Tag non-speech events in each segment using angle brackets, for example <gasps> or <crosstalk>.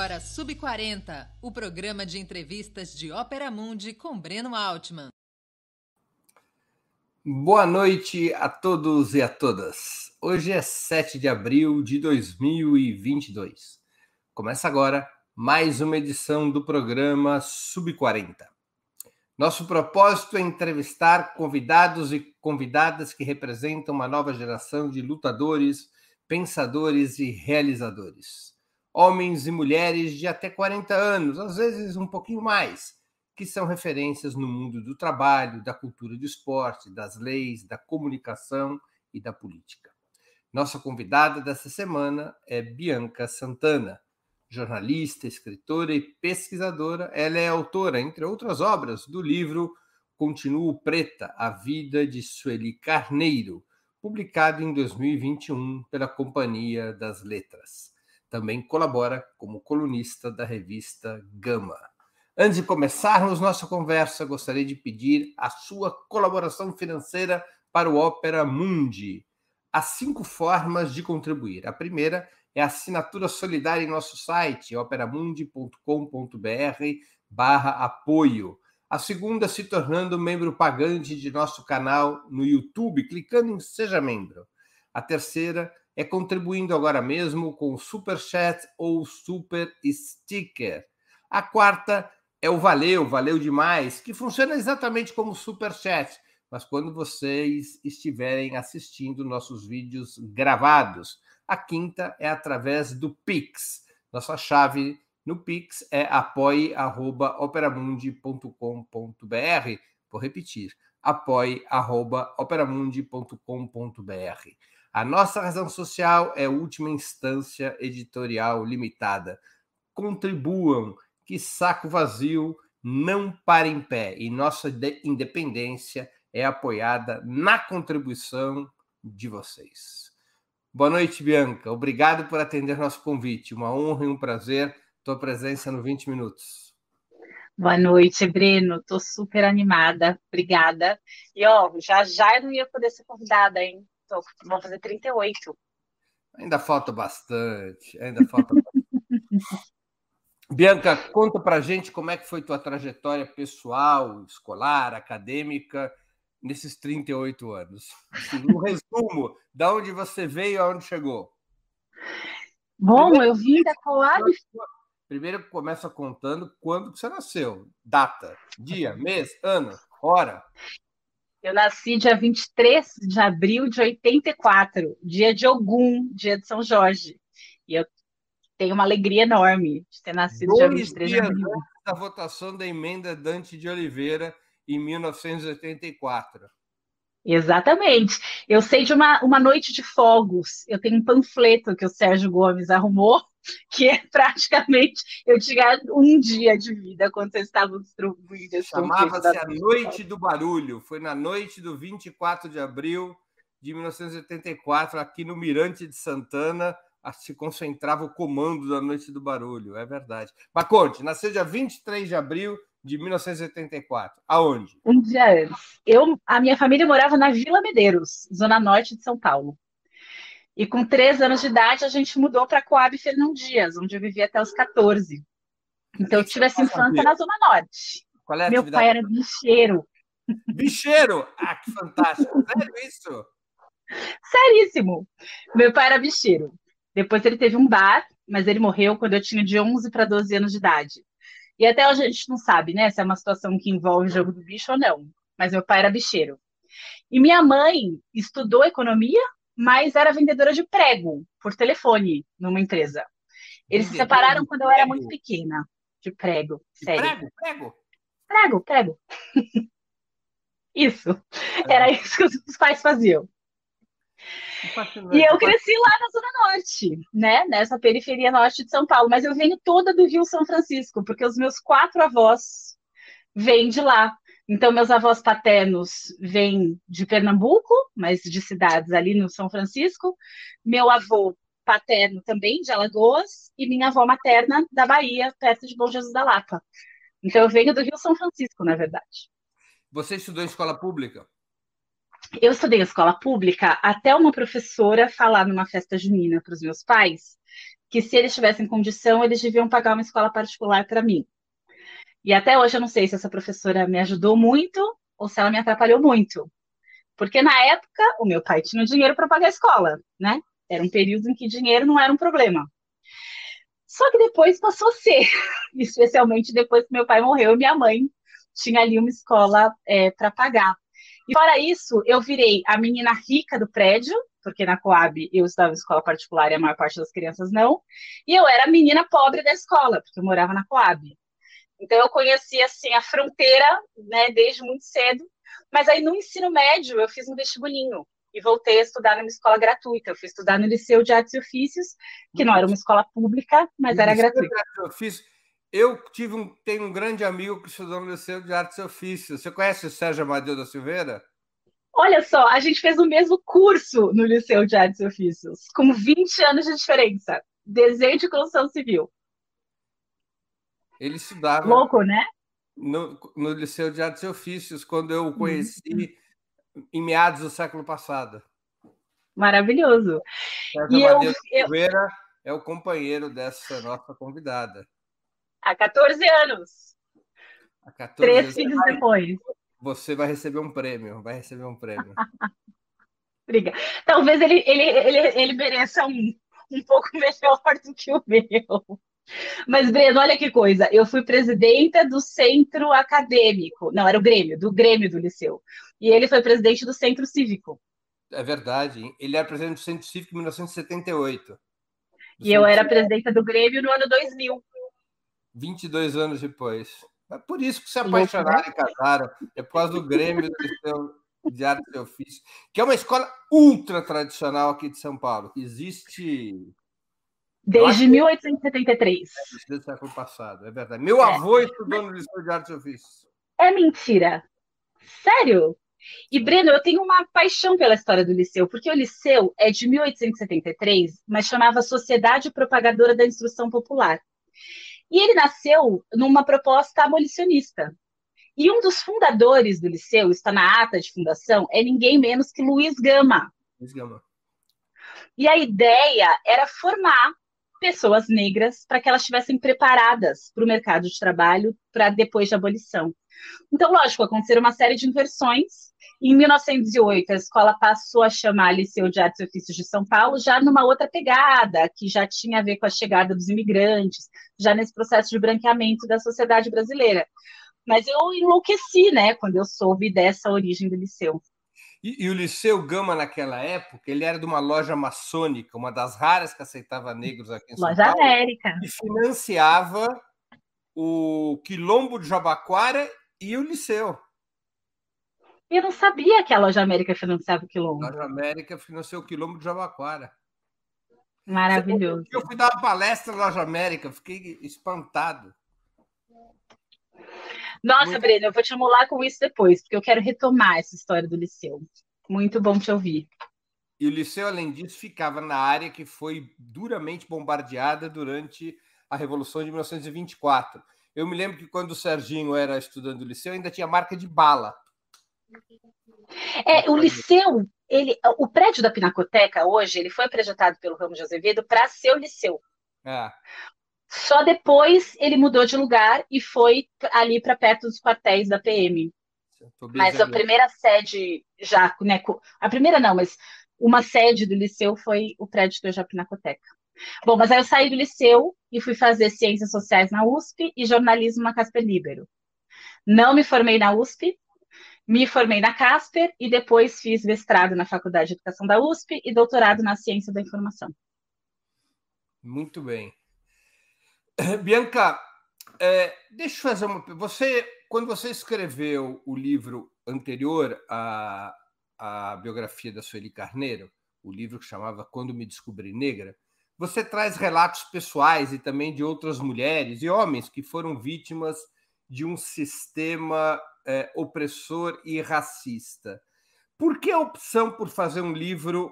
agora Sub 40, o programa de entrevistas de Ópera Mundi com Breno Altman. Boa noite a todos e a todas. Hoje é 7 de abril de 2022. Começa agora mais uma edição do programa Sub 40. Nosso propósito é entrevistar convidados e convidadas que representam uma nova geração de lutadores, pensadores e realizadores. Homens e mulheres de até 40 anos, às vezes um pouquinho mais, que são referências no mundo do trabalho, da cultura do esporte, das leis, da comunicação e da política. Nossa convidada dessa semana é Bianca Santana, jornalista, escritora e pesquisadora. Ela é autora, entre outras obras, do livro Continuo Preta: A Vida de Sueli Carneiro, publicado em 2021 pela Companhia das Letras. Também colabora como colunista da revista Gama. Antes de começarmos nossa conversa, gostaria de pedir a sua colaboração financeira para o Ópera Mundi. Há cinco formas de contribuir. A primeira é a assinatura solidária em nosso site, operamundi.com.br barra apoio. A segunda, se tornando membro pagante de nosso canal no YouTube, clicando em Seja Membro. A terceira é contribuindo agora mesmo com Super Chat ou Super Sticker. A quarta é o Valeu, Valeu Demais, que funciona exatamente como Super Chat, mas quando vocês estiverem assistindo nossos vídeos gravados. A quinta é através do Pix. Nossa chave no Pix é apoie.operamundi.com.br. Vou repetir, apoie.operamundi.com.br. A nossa razão social é última instância editorial limitada. Contribuam que saco vazio não para em pé e nossa independência é apoiada na contribuição de vocês. Boa noite, Bianca. Obrigado por atender nosso convite. Uma honra e um prazer tua presença no 20 minutos. Boa noite, Breno. Estou super animada. Obrigada. E ó, já já eu não ia poder ser convidada, hein? Tô, vou fazer 38. Ainda falta bastante. Ainda falta bastante. <laughs> Bianca, conta para gente como é que foi tua trajetória pessoal, escolar, acadêmica nesses 38 anos. Um <laughs> resumo, da onde você veio aonde chegou. Bom, primeiro, eu vim da Coab. Primeiro começa contando quando você nasceu, data, dia, mês, ano, hora. Eu nasci dia 23 de abril de 84, dia de Ogum, dia de São Jorge. E eu tenho uma alegria enorme de ter nascido Dois dia 23 de abril. da votação da emenda Dante de Oliveira em 1984. Exatamente. Eu sei de uma, uma noite de fogos. Eu tenho um panfleto que o Sérgio Gomes arrumou, <laughs> que é praticamente eu tinha um dia de vida quando vocês estavam distribuindo Chamava-se a Noite do Barulho. Foi na noite do 24 de abril de 1984, aqui no Mirante de Santana, se concentrava o comando da Noite do Barulho, é verdade. Mas conte, nasceu dia 23 de abril de 1984. Aonde? Um dia antes. Eu, a minha família morava na Vila Medeiros, zona norte de São Paulo. E com três anos de idade, a gente mudou para Coab Fernão Dias, onde eu vivi até os 14. Então, eu tive essa infância na Zona Norte. É Meu pai era bicheiro. Bicheiro? Ah, que fantástico. <laughs> Sério isso? Seríssimo. Meu pai era bicheiro. Depois ele teve um bar, mas ele morreu quando eu tinha de 11 para 12 anos de idade. E até hoje a gente não sabe, né, se é uma situação que envolve o jogo do bicho ou não. Mas meu pai era bicheiro. E minha mãe estudou economia, mas era vendedora de prego por telefone numa empresa. Eles se separaram quando eu era muito pequena. De prego, sério. Prego, prego. Prego, prego. <laughs> isso. É. Era isso que os pais faziam. E eu cresci lá na Zona Norte, né? Nessa periferia norte de São Paulo. Mas eu venho toda do Rio São Francisco, porque os meus quatro avós vêm de lá. Então, meus avós paternos vêm de Pernambuco, mas de cidades ali no São Francisco. Meu avô paterno também de Alagoas e minha avó materna da Bahia, perto de Bom Jesus da Lapa. Então, eu venho do Rio São Francisco, na verdade. Você estudou em escola pública? Eu estudei em escola pública até uma professora falar numa festa junina para os meus pais que se eles tivessem condição, eles deviam pagar uma escola particular para mim. E até hoje eu não sei se essa professora me ajudou muito ou se ela me atrapalhou muito. Porque na época o meu pai tinha dinheiro para pagar a escola, né? Era um período em que dinheiro não era um problema. Só que depois passou a ser, <laughs> especialmente depois que meu pai morreu e minha mãe tinha ali uma escola é, para pagar. E fora isso, eu virei a menina rica do prédio, porque na Coab eu estava em escola particular e a maior parte das crianças não, e eu era a menina pobre da escola, porque eu morava na Coab. Então eu conhecia assim a fronteira, né, desde muito cedo. Mas aí no ensino médio eu fiz um vestibulinho e voltei a estudar numa escola gratuita. Eu fui estudar no Liceu de Artes e Ofícios, que não era uma escola pública, mas era gratuita. Eu tive um, tenho um grande amigo que estudou no Liceu de Artes e Ofícios. Você conhece o Sérgio Amadeu da Silveira? Olha só, a gente fez o mesmo curso no Liceu de Artes e Ofícios, com 20 anos de diferença. Desenho de construção civil. Ele estudava. Louco, né? No, no Liceu de Artes e Ofícios, quando eu o conheci uhum. em meados do século passado. Maravilhoso. E Amadeu eu, Silveira eu... é o companheiro dessa nossa convidada. Há 14 anos. Há 14 Três filhos depois. Você vai receber um prêmio, vai receber um prêmio. <laughs> Obrigada. Talvez ele, ele, ele, ele mereça um, um pouco <laughs> melhor do que o meu. Mas, Breno, olha que coisa. Eu fui presidenta do centro acadêmico. Não, era o Grêmio, do Grêmio do Liceu. E ele foi presidente do centro cívico. É verdade. Ele era presidente do centro cívico em 1978. E eu era presidenta do Grêmio no ano 2000. 22 anos depois. É por isso que se apaixonaram e casaram. É por causa do Grêmio do Liceu de Arte e Ofício, que é uma escola ultra tradicional aqui de São Paulo, existe Desde 1873. Desde o século passado, é verdade. Meu é. avô estudou no Liceu de Artes e Ofícios. É mentira. Sério? E, Breno, eu tenho uma paixão pela história do Liceu, porque o Liceu é de 1873, mas chamava Sociedade Propagadora da Instrução Popular. E ele nasceu numa proposta abolicionista. E um dos fundadores do Liceu, está na ata de fundação, é ninguém menos que Luiz Gama. Luiz Gama. E a ideia era formar pessoas negras para que elas estivessem preparadas para o mercado de trabalho para depois da abolição. Então, lógico, aconteceram uma série de inversões. Em 1908, a escola passou a chamar Liceu de Artes e Ofícios de São Paulo, já numa outra pegada, que já tinha a ver com a chegada dos imigrantes, já nesse processo de branqueamento da sociedade brasileira. Mas eu enlouqueci, né, quando eu soube dessa origem do liceu. E, e, o Liceu Gama, naquela época, ele era de uma loja maçônica, uma das raras que aceitava negros aqui em São loja Paulo. Loja América. E financiava o Quilombo de Jabaquara e o Liceu. Eu não sabia que a Loja América financiava o Quilombo. A Loja América financiou o Quilombo de Jabaquara. Maravilhoso. Eu fui dar uma palestra na Loja América, fiquei espantado. Nossa, Muito... Breno, eu vou te amolar com isso depois, porque eu quero retomar essa história do Liceu. Muito bom te ouvir. E o Liceu, além disso, ficava na área que foi duramente bombardeada durante a Revolução de 1924. Eu me lembro que quando o Serginho era estudante do Liceu, ainda tinha marca de bala. É, o Liceu, ele, o prédio da Pinacoteca hoje, ele foi projetado pelo Ramos de Azevedo para ser o Liceu. É. Só depois ele mudou de lugar e foi ali para perto dos quartéis da PM. Mas a primeira sede já, né, a primeira não, mas uma sede do liceu foi o prédio da Japinacoteca. Bom, mas aí eu saí do liceu e fui fazer ciências sociais na USP e jornalismo na Casper Libero. Não me formei na USP, me formei na Casper e depois fiz mestrado na Faculdade de Educação da USP e doutorado na Ciência da Informação. Muito bem. <coughs> Bianca, é, deixa eu fazer uma. Você, quando você escreveu o livro anterior à, à biografia da Sueli Carneiro, o livro que chamava Quando Me Descobri Negra, você traz relatos pessoais e também de outras mulheres e homens que foram vítimas de um sistema é, opressor e racista. Por que a opção por fazer um livro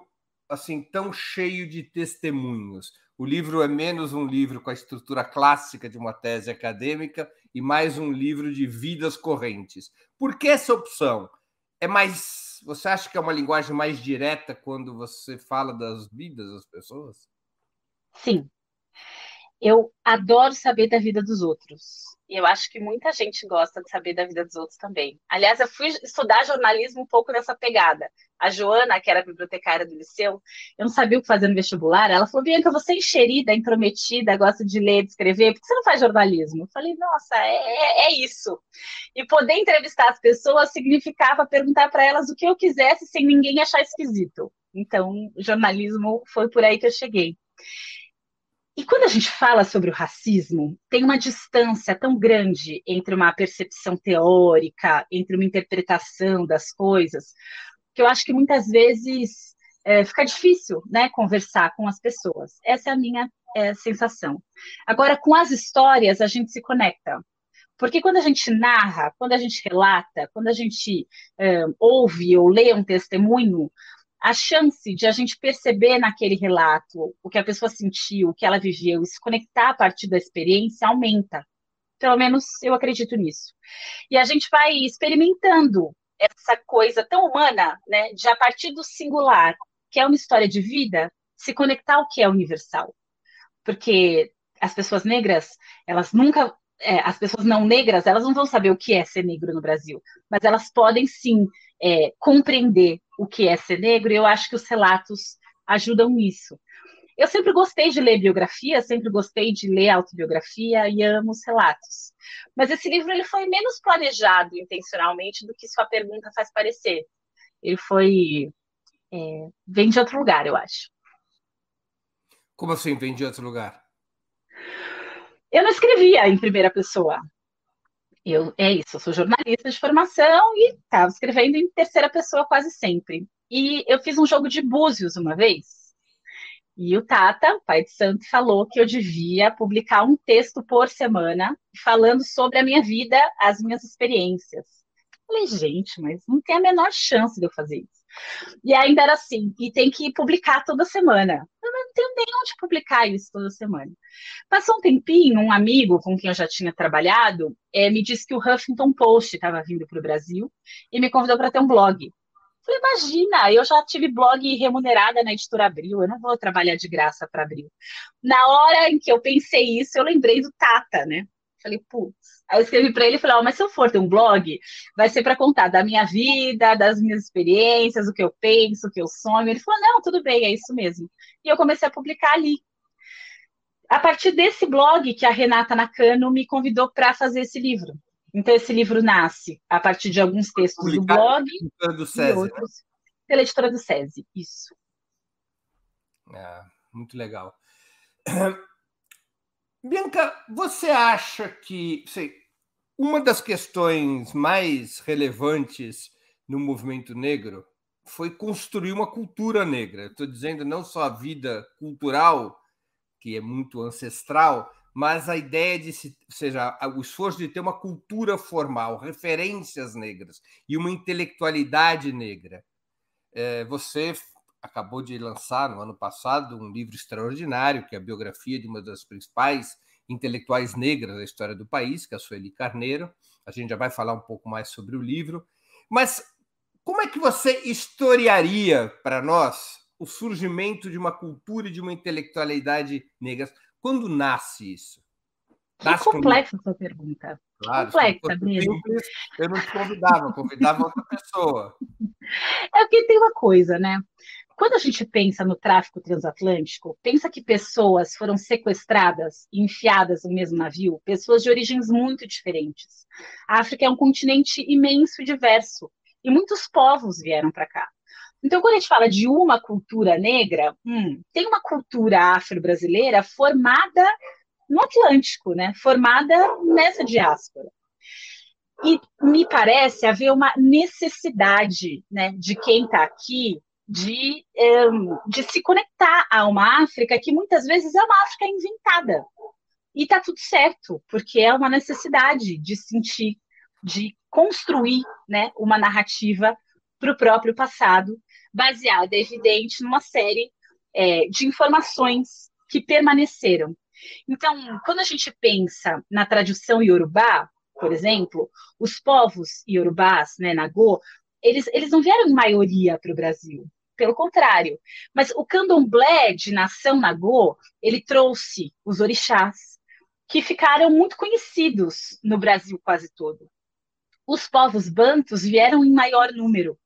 assim tão cheio de testemunhos? O livro é menos um livro com a estrutura clássica de uma tese acadêmica e mais um livro de vidas correntes. Por que essa opção? É mais. Você acha que é uma linguagem mais direta quando você fala das vidas das pessoas? Sim. Eu adoro saber da vida dos outros. E eu acho que muita gente gosta de saber da vida dos outros também. Aliás, eu fui estudar jornalismo um pouco nessa pegada. A Joana, que era bibliotecária do liceu, eu não sabia o que fazer no vestibular. Ela falou: Bianca, você é enxerida, intrometida, gosta de ler, de escrever, por que você não faz jornalismo? Eu falei: nossa, é, é, é isso. E poder entrevistar as pessoas significava perguntar para elas o que eu quisesse sem ninguém achar esquisito. Então, jornalismo foi por aí que eu cheguei. E quando a gente fala sobre o racismo, tem uma distância tão grande entre uma percepção teórica, entre uma interpretação das coisas, que eu acho que muitas vezes é, fica difícil né, conversar com as pessoas. Essa é a minha é, sensação. Agora, com as histórias, a gente se conecta. Porque quando a gente narra, quando a gente relata, quando a gente é, ouve ou lê um testemunho, a chance de a gente perceber naquele relato o que a pessoa sentiu, o que ela viveu, e se conectar a partir da experiência aumenta. Pelo menos eu acredito nisso. E a gente vai experimentando essa coisa tão humana, né, de a partir do singular, que é uma história de vida, se conectar ao que é universal. Porque as pessoas negras, elas nunca é, as pessoas não negras, elas não vão saber o que é ser negro no Brasil, mas elas podem sim é, compreender o que é ser negro, e eu acho que os relatos ajudam nisso. Eu sempre gostei de ler biografia, sempre gostei de ler autobiografia e amo os relatos. Mas esse livro ele foi menos planejado intencionalmente do que sua pergunta faz parecer. Ele foi. É, vem de outro lugar, eu acho. Como assim vem de outro lugar? Eu não escrevia em primeira pessoa. Eu, é isso, eu sou jornalista de formação e estava escrevendo em terceira pessoa quase sempre. E eu fiz um jogo de búzios uma vez. E o Tata, pai de santo, falou que eu devia publicar um texto por semana falando sobre a minha vida, as minhas experiências. falei, gente, mas não tem a menor chance de eu fazer isso. E ainda era assim, e tem que publicar toda semana. Eu não tenho nem onde publicar isso toda semana. Passou um tempinho, um amigo com quem eu já tinha trabalhado é, me disse que o Huffington Post estava vindo para o Brasil e me convidou para ter um blog. Falei, imagina, eu já tive blog remunerada na editora Abril, eu não vou trabalhar de graça para Abril. Na hora em que eu pensei isso, eu lembrei do Tata, né? Falei, putz. Aí eu escrevi para ele e falei, oh, mas se eu for ter um blog, vai ser para contar da minha vida, das minhas experiências, o que eu penso, o que eu sonho. Ele falou, não, tudo bem, é isso mesmo. E eu comecei a publicar ali. A partir desse blog que a Renata Nakano me convidou para fazer esse livro. Então, esse livro nasce a partir de alguns textos Publicado do blog do SESI, e né? outros né? pela editora do SESI, isso. É, muito legal. <clears throat> Bianca, você acha que sei, uma das questões mais relevantes no movimento negro foi construir uma cultura negra? Estou dizendo não só a vida cultural, que é muito ancestral, mas a ideia de se, seja, o esforço de ter uma cultura formal, referências negras e uma intelectualidade negra. É, você acabou de lançar no ano passado um livro extraordinário, que é a biografia de uma das principais intelectuais negras da história do país, que é a Sueli Carneiro. A gente já vai falar um pouco mais sobre o livro. Mas como é que você historiaria para nós o surgimento de uma cultura e de uma intelectualidade negras? Quando nasce isso? Nasce é complexa a sua pergunta. Claro, complexa mesmo. eu não te convidava, convidava outra pessoa. <laughs> É porque tem uma coisa, né? Quando a gente pensa no tráfico transatlântico, pensa que pessoas foram sequestradas e enfiadas no mesmo navio, pessoas de origens muito diferentes. A África é um continente imenso e diverso, e muitos povos vieram para cá. Então, quando a gente fala de uma cultura negra, hum, tem uma cultura afro-brasileira formada no Atlântico, né? formada nessa diáspora. E me parece haver uma necessidade né, de quem está aqui de, de se conectar a uma África que muitas vezes é uma África inventada. E está tudo certo, porque é uma necessidade de sentir, de construir né, uma narrativa para o próprio passado, baseada, evidente, numa série é, de informações que permaneceram. Então, quando a gente pensa na tradição iorubá, por exemplo, os povos iorubás, né, Nagô, eles, eles não vieram em maioria para o Brasil. Pelo contrário. Mas o candomblé de nação Nagô, ele trouxe os orixás, que ficaram muito conhecidos no Brasil quase todo. Os povos bantos vieram em maior número,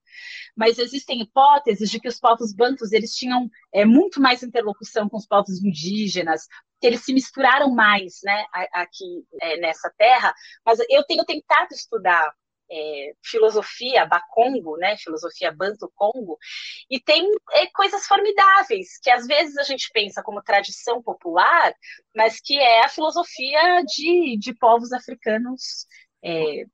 mas existem hipóteses de que os povos bantus eles tinham é, muito mais interlocução com os povos indígenas, que eles se misturaram mais né, aqui é, nessa terra. Mas eu tenho tentado estudar é, filosofia Bakongo, né, filosofia Banto-Congo, e tem é, coisas formidáveis, que às vezes a gente pensa como tradição popular, mas que é a filosofia de, de povos africanos é,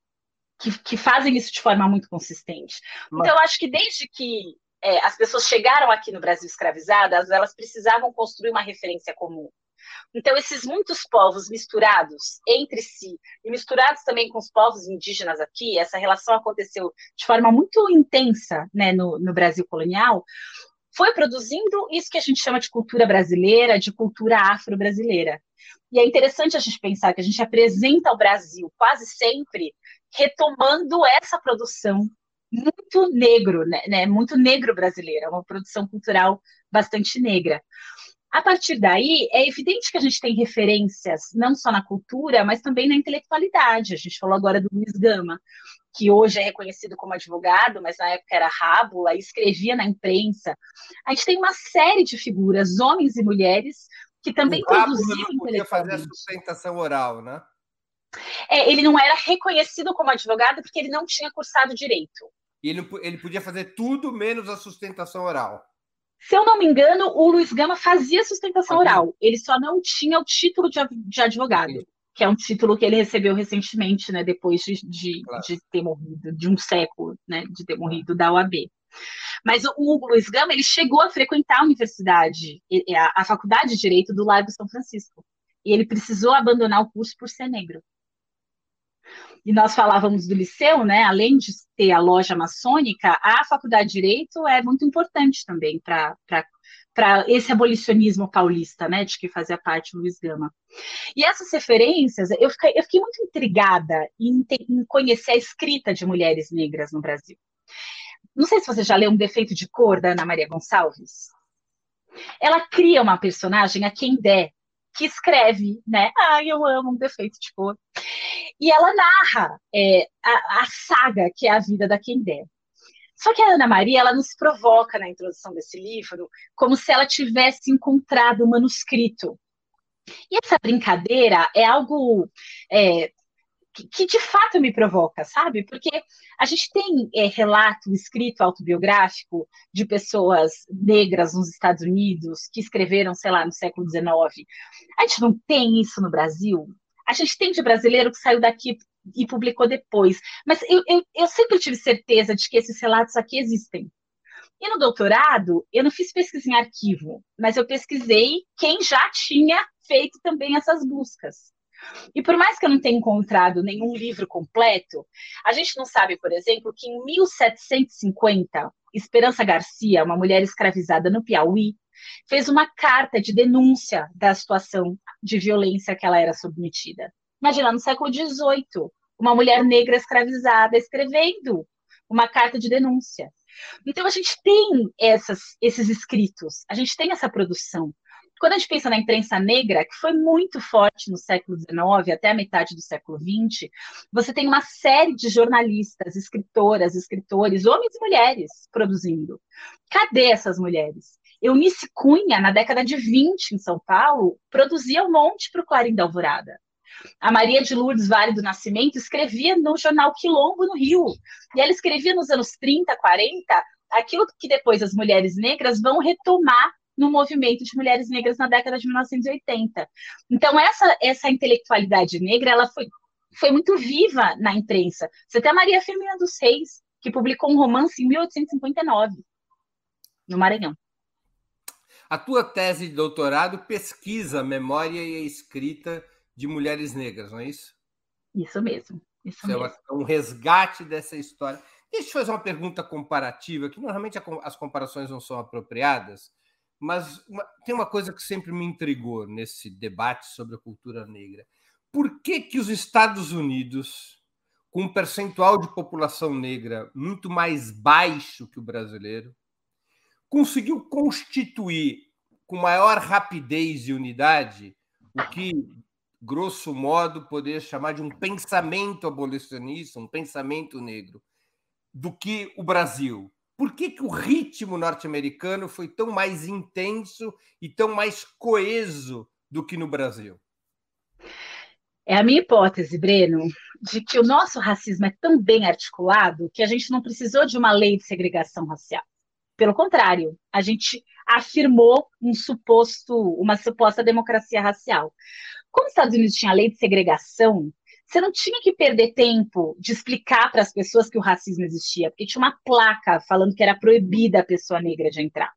que, que fazem isso de forma muito consistente. Mas... Então, eu acho que desde que é, as pessoas chegaram aqui no Brasil escravizadas, elas precisavam construir uma referência comum. Então, esses muitos povos misturados entre si, e misturados também com os povos indígenas aqui, essa relação aconteceu de forma muito intensa né, no, no Brasil colonial, foi produzindo isso que a gente chama de cultura brasileira, de cultura afro-brasileira. E é interessante a gente pensar que a gente apresenta o Brasil quase sempre retomando essa produção muito negro, né, né, muito negro brasileira, uma produção cultural bastante negra. A partir daí, é evidente que a gente tem referências não só na cultura, mas também na intelectualidade. A gente falou agora do Luiz Gama, que hoje é reconhecido como advogado, mas na época era rábula, escrevia na imprensa. A gente tem uma série de figuras, homens e mulheres, que também produziam não podia fazer a sustentação oral, né? É, ele não era reconhecido como advogado porque ele não tinha cursado direito. E ele, ele podia fazer tudo menos a sustentação oral. Se eu não me engano, o Luiz Gama fazia sustentação oral. Ele só não tinha o título de, de advogado, que é um título que ele recebeu recentemente, né, depois de, de, claro. de, ter morrido, de um século, né, de ter morrido da OAB. Mas o, o Luiz Gama, ele chegou a frequentar a universidade, a, a faculdade de Direito do Largo São Francisco. E ele precisou abandonar o curso por ser negro e nós falávamos do liceu, né? Além de ter a loja maçônica, a faculdade de direito é muito importante também para para esse abolicionismo paulista, né, de que fazia parte Luiz Gama. E essas referências, eu fiquei, eu fiquei muito intrigada em, em, conhecer a escrita de mulheres negras no Brasil. Não sei se você já leu Um Defeito de Cor, da Ana Maria Gonçalves. Ela cria uma personagem a quem der, que escreve, né? Ai, eu amo Um Defeito de Cor. E ela narra é, a, a, saga que é a vida da Kendé. Só que a Ana Maria, ela nos provoca na introdução desse livro como se ela tivesse encontrado o manuscrito. E essa brincadeira é algo é, que, de fato me provoca, sabe? Porque a gente tem é, relato escrito autobiográfico de pessoas negras nos Estados Unidos que escreveram, sei lá, no século XIX. A gente não tem isso no Brasil. A gente tem de brasileiro que saiu daqui e publicou depois. Mas eu, eu, eu sempre tive certeza de que esses relatos aqui existem. E no doutorado, eu não fiz pesquisa em arquivo, mas eu pesquisei quem já tinha feito também essas buscas. E por mais que eu não tenha encontrado nenhum livro completo, a gente não sabe, por exemplo, que em 1750, Esperança Garcia, uma mulher escravizada no Piauí, fez uma carta de denúncia da situação de violência que ela era submetida. Imagina, no século XVIII, uma mulher negra escravizada escrevendo uma carta de denúncia. Então, a gente tem essas, esses escritos, a gente tem essa produção. Quando a gente pensa na imprensa negra, que foi muito forte no século XIX até a metade do século XX, você tem uma série de jornalistas, escritoras, escritores, homens e mulheres produzindo. Cadê essas mulheres? Eunice Cunha, na década de 20, em São Paulo, produzia um monte para o Clarim da Alvorada. A Maria de Lourdes Vale do Nascimento escrevia no jornal Quilombo, no Rio. E ela escrevia nos anos 30, 40, aquilo que depois as mulheres negras vão retomar no movimento de mulheres negras na década de 1980. Então, essa, essa intelectualidade negra ela foi, foi muito viva na imprensa. Você tem a Maria Firmina dos Reis, que publicou um romance em 1859, no Maranhão. A tua tese de doutorado pesquisa a memória e a escrita de mulheres negras, não é isso? Isso mesmo. Isso, isso mesmo. é um resgate dessa história. Deixa eu fazer uma pergunta comparativa, que normalmente as comparações não são apropriadas, mas uma, tem uma coisa que sempre me intrigou nesse debate sobre a cultura negra. Por que, que os Estados Unidos, com um percentual de população negra muito mais baixo que o brasileiro, conseguiu constituir com maior rapidez e unidade o que, grosso modo, poderia chamar de um pensamento abolicionista, um pensamento negro, do que o Brasil. Por que, que o ritmo norte-americano foi tão mais intenso e tão mais coeso do que no Brasil? É a minha hipótese, Breno, de que o nosso racismo é tão bem articulado que a gente não precisou de uma lei de segregação racial. Pelo contrário, a gente afirmou um suposto, uma suposta democracia racial. Como os Estados Unidos tinha a lei de segregação, você não tinha que perder tempo de explicar para as pessoas que o racismo existia, porque tinha uma placa falando que era proibida a pessoa negra de entrar.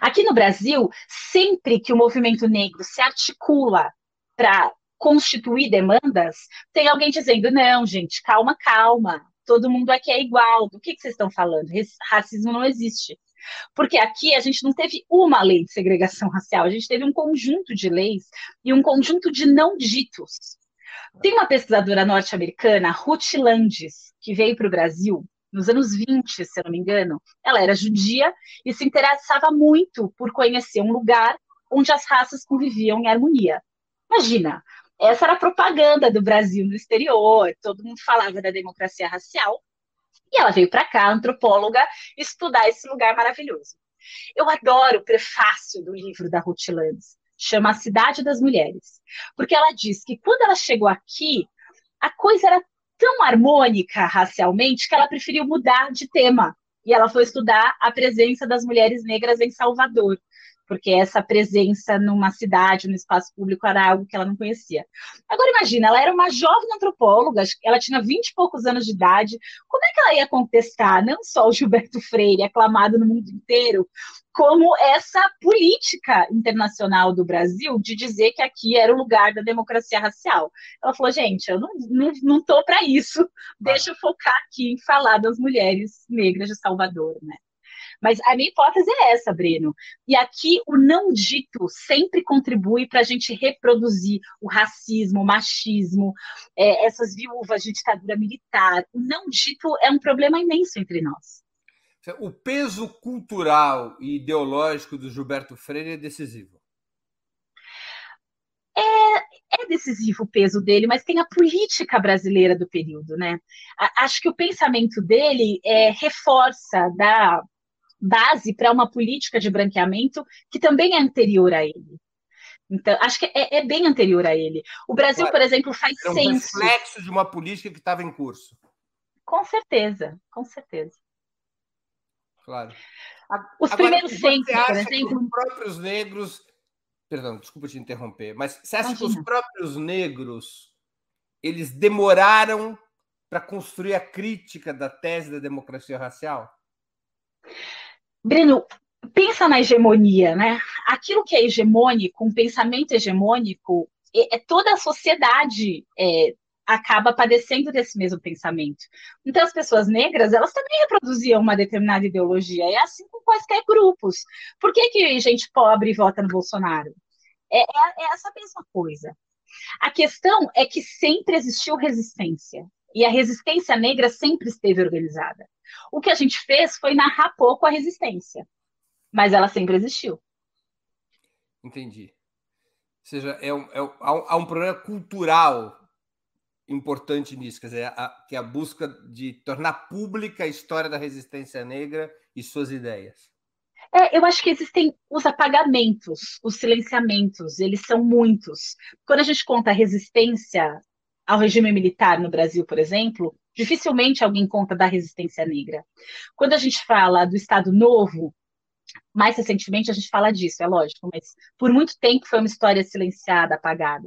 Aqui no Brasil, sempre que o movimento negro se articula para constituir demandas, tem alguém dizendo: não, gente, calma, calma, todo mundo aqui é igual. Do que, que vocês estão falando? Racismo não existe. Porque aqui a gente não teve uma lei de segregação racial, a gente teve um conjunto de leis e um conjunto de não ditos. Tem uma pesquisadora norte-americana, Ruth Landis, que veio para o Brasil nos anos 20, se eu não me engano. Ela era judia e se interessava muito por conhecer um lugar onde as raças conviviam em harmonia. Imagina, essa era a propaganda do Brasil no exterior, todo mundo falava da democracia racial. E ela veio para cá, antropóloga, estudar esse lugar maravilhoso. Eu adoro o prefácio do livro da Ruth Landes, chama A Cidade das Mulheres, porque ela diz que quando ela chegou aqui, a coisa era tão harmônica racialmente que ela preferiu mudar de tema. E ela foi estudar a presença das mulheres negras em Salvador porque essa presença numa cidade, no espaço público, era algo que ela não conhecia. Agora imagina, ela era uma jovem antropóloga, ela tinha vinte e poucos anos de idade, como é que ela ia contestar não só o Gilberto Freire, aclamado no mundo inteiro, como essa política internacional do Brasil de dizer que aqui era o lugar da democracia racial. Ela falou, gente, eu não, não, não tô para isso, deixa eu focar aqui em falar das mulheres negras de Salvador, né? Mas a minha hipótese é essa, Breno. E aqui o não dito sempre contribui para a gente reproduzir o racismo, o machismo, é, essas viúvas de ditadura militar. O não dito é um problema imenso entre nós. O peso cultural e ideológico do Gilberto Freire é decisivo. É, é, decisivo o peso dele, mas tem a política brasileira do período, né? Acho que o pensamento dele é, reforça, dá base para uma política de branqueamento que também é anterior a ele. Então, acho que é, é bem anterior a ele. O Brasil, claro, por exemplo, faz é um censo. reflexo de uma política que estava em curso. Com certeza, com certeza. Claro. Os Agora, primeiros censos, por exemplo. os próprios negros. Perdão, desculpa te interromper, mas você acha Imagina. que os próprios negros eles demoraram para construir a crítica da tese da democracia racial? Breno, pensa na hegemonia, né? Aquilo que é hegemônico, um pensamento hegemônico, é, é toda a sociedade é, acaba padecendo desse mesmo pensamento. Então, as pessoas negras, elas também reproduziam uma determinada ideologia, é assim com quaisquer grupos. Por que, que gente pobre vota no Bolsonaro? É, é, é essa mesma coisa. A questão é que sempre existiu resistência, e a resistência negra sempre esteve organizada. O que a gente fez foi narrar pouco a resistência, mas ela sempre existiu. Entendi. Ou seja, é um, é um, há um problema cultural importante nisso, quer dizer, a, que é a busca de tornar pública a história da resistência negra e suas ideias. É, eu acho que existem os apagamentos, os silenciamentos, eles são muitos. Quando a gente conta a resistência ao regime militar no Brasil, por exemplo, dificilmente alguém conta da resistência negra. Quando a gente fala do Estado Novo, mais recentemente a gente fala disso, é lógico, mas por muito tempo foi uma história silenciada, apagada.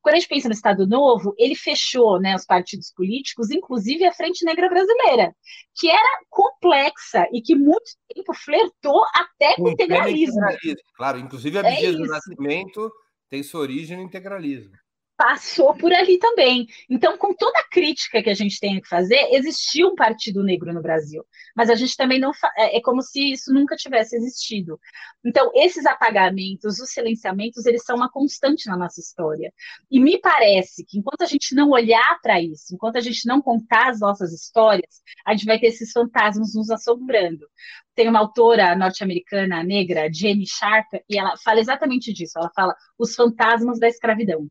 Quando a gente pensa no Estado Novo, ele fechou né, os partidos políticos, inclusive a Frente Negra Brasileira, que era complexa e que muito tempo flertou até com o integralismo. integralismo. Claro, inclusive a é do Nascimento tem sua origem no integralismo. Passou por ali também. Então, com toda a crítica que a gente tem que fazer, existiu um partido negro no Brasil, mas a gente também não é, é como se isso nunca tivesse existido. Então, esses apagamentos, os silenciamentos, eles são uma constante na nossa história. E me parece que enquanto a gente não olhar para isso, enquanto a gente não contar as nossas histórias, a gente vai ter esses fantasmas nos assombrando. Tem uma autora norte-americana negra, Jenny Sharp, e ela fala exatamente disso. Ela fala os fantasmas da escravidão.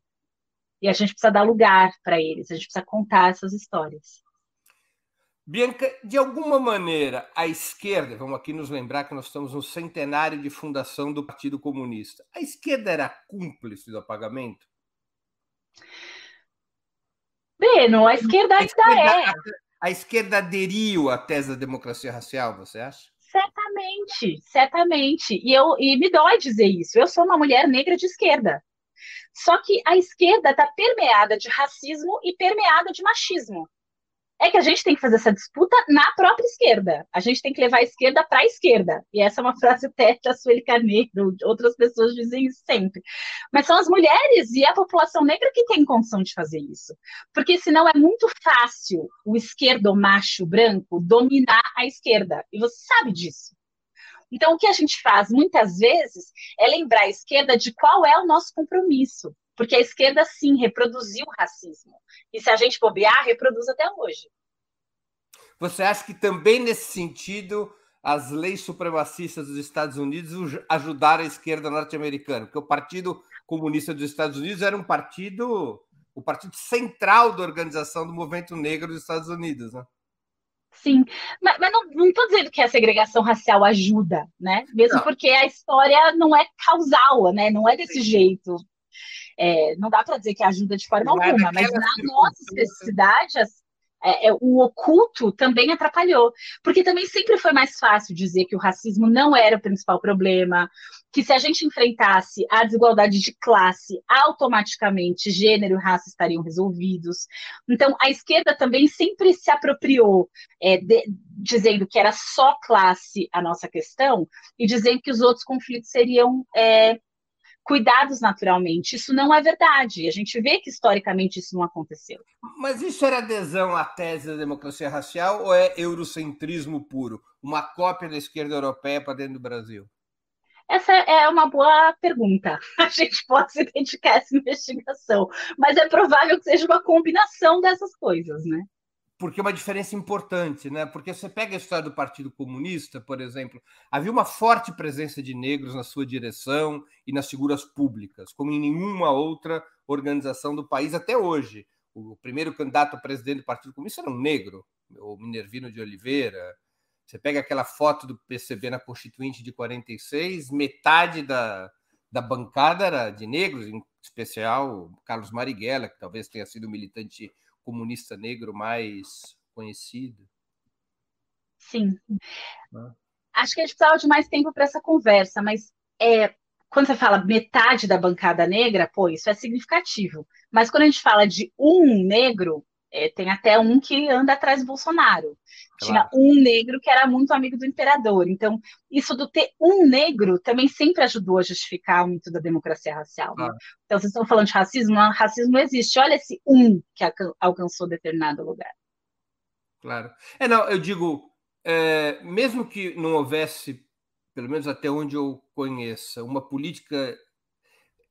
E a gente precisa dar lugar para eles, a gente precisa contar essas histórias. Bianca, de alguma maneira, a esquerda, vamos aqui nos lembrar que nós estamos no centenário de fundação do Partido Comunista, a esquerda era cúmplice do apagamento? Breno, a esquerda ainda é. A, a esquerda aderiu à tese da democracia racial, você acha? Certamente, certamente. E, eu, e me dói dizer isso. Eu sou uma mulher negra de esquerda. Só que a esquerda está permeada de racismo e permeada de machismo. É que a gente tem que fazer essa disputa na própria esquerda. A gente tem que levar a esquerda para a esquerda. E essa é uma <laughs> frase até da Sueli Carneiro, outras pessoas dizem isso sempre. Mas são as mulheres e a população negra que tem condição de fazer isso. Porque senão é muito fácil o esquerdo macho branco dominar a esquerda. E você sabe disso. Então, o que a gente faz muitas vezes é lembrar a esquerda de qual é o nosso compromisso, porque a esquerda, sim, reproduziu o racismo. E se a gente bobear, reproduz até hoje. Você acha que também nesse sentido as leis supremacistas dos Estados Unidos ajudaram a esquerda norte-americana? Porque o Partido Comunista dos Estados Unidos era um partido, o partido central da organização do movimento negro dos Estados Unidos, né? Sim, mas, mas não estou dizendo que a segregação racial ajuda, né? Mesmo não. porque a história não é causal, né? Não é desse Sim. jeito. É, não dá para dizer que ajuda de forma não é alguma, mas na nossa especificidade, é, é, o oculto também atrapalhou, porque também sempre foi mais fácil dizer que o racismo não era o principal problema, que se a gente enfrentasse a desigualdade de classe, automaticamente gênero e raça estariam resolvidos. Então, a esquerda também sempre se apropriou, é, de, dizendo que era só classe a nossa questão, e dizendo que os outros conflitos seriam é, cuidados naturalmente. Isso não é verdade. A gente vê que historicamente isso não aconteceu. Mas isso era adesão à tese da democracia racial ou é eurocentrismo puro? Uma cópia da esquerda europeia para dentro do Brasil? Essa é uma boa pergunta. <laughs> A gente pode se dedicar a essa investigação, mas é provável que seja uma combinação dessas coisas, né? Porque é uma diferença importante, né? Porque você pega a história do Partido Comunista, por exemplo, havia uma forte presença de negros na sua direção e nas figuras públicas, como em nenhuma outra organização do país até hoje. O primeiro candidato a presidente do Partido Comunista era um negro, o Minervino de Oliveira. Você pega aquela foto do PCB na Constituinte de 46, metade da, da bancada era de negros, em especial Carlos Marighella, que talvez tenha sido militante comunista negro mais conhecido? Sim. Ah. Acho que a gente precisava de mais tempo para essa conversa, mas é, quando você fala metade da bancada negra, pô, isso é significativo. Mas quando a gente fala de um negro, é, tem até um que anda atrás do Bolsonaro. Claro. Tinha um negro que era muito amigo do imperador. Então, isso do ter um negro também sempre ajudou a justificar muito da democracia racial. Né? Então, vocês estão falando de racismo? Não, racismo não existe. Olha esse um que alcançou determinado lugar. Claro. É, não, eu digo, é, mesmo que não houvesse, pelo menos até onde eu conheça, uma política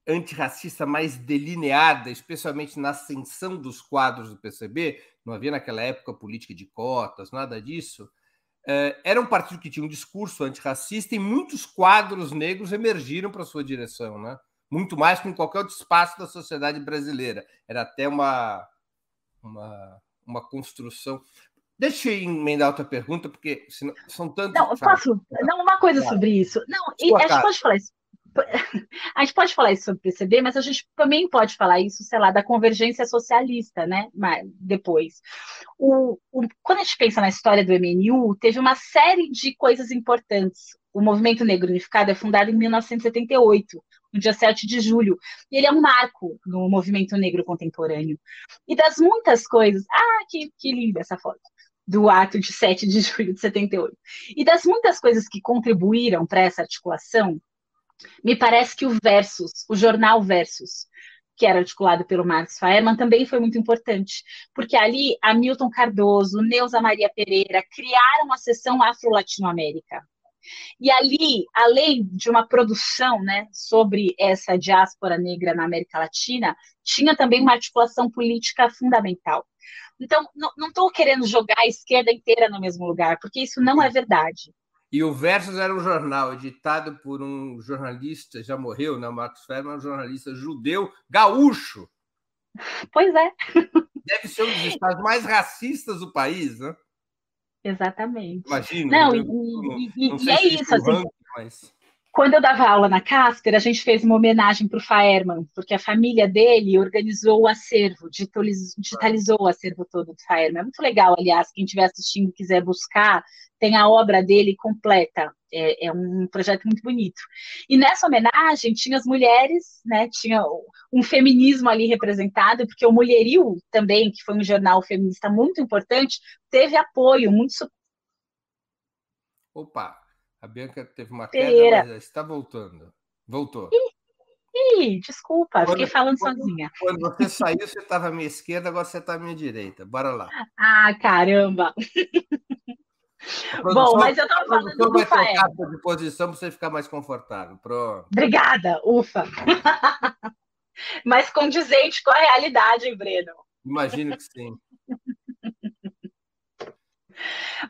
antirracista mais delineada, especialmente na ascensão dos quadros do PCB, não havia naquela época política de cotas, nada disso. É, era um partido que tinha um discurso antirracista e muitos quadros negros emergiram para sua direção, né? muito mais que em qualquer outro espaço da sociedade brasileira. Era até uma, uma, uma construção. Deixa eu emendar outra pergunta, porque senão, são tantos. Não, posso. Não, uma coisa sobre isso. Não, e, a gente pode falar isso. <laughs> a gente pode falar isso sobre o PCB, mas a gente também pode falar isso, sei lá, da convergência socialista, né? Mas depois. O, o, quando a gente pensa na história do MNU, teve uma série de coisas importantes. O Movimento Negro Unificado é fundado em 1978, no dia 7 de julho. E ele é um marco no movimento negro contemporâneo. E das muitas coisas. Ah, que, que linda essa foto! do ato de 7 de <laughs> julho de 78. E das muitas coisas que contribuíram para essa articulação, me parece que o Versus, o jornal Versus, que era articulado pelo Marcos Faerman, também foi muito importante, porque ali Hamilton Cardoso, Neuza Maria Pereira criaram a seção Afro-Latino-América. E ali, além de uma produção né, sobre essa diáspora negra na América Latina, tinha também uma articulação política fundamental. Então, não estou querendo jogar a esquerda inteira no mesmo lugar, porque isso não é verdade. E o Versus era um jornal editado por um jornalista, já morreu, né? Marcos Ferman, um jornalista judeu gaúcho. Pois é. Deve ser um dos estados mais racistas do país, né? Exatamente. Imagina. Não, eu, e, e, não e é isso, assim. Mas... Quando eu dava aula na Casper, a gente fez uma homenagem para o Faerman, porque a família dele organizou o acervo, digitalizou o acervo todo do Faerman. É muito legal, aliás, quem estiver assistindo quiser buscar, tem a obra dele completa. É, é, um projeto muito bonito. E nessa homenagem tinha as mulheres, né? Tinha um feminismo ali representado, porque o Mulherio também, que foi um jornal feminista muito importante, teve apoio muito. Opa, a Bianca teve uma queda, mas está voltando. Voltou. Ih, ih desculpa, quando, fiquei falando quando, sozinha. Quando você saiu, você estava à minha esquerda, agora você está à minha direita. Bora lá. Ah, caramba! <laughs> Bom, mas eu estava falando do trocar de posição para você ficar mais confortável. Pronto. Obrigada, ufa. <laughs> mais condizente com a realidade, Breno. Imagino que sim.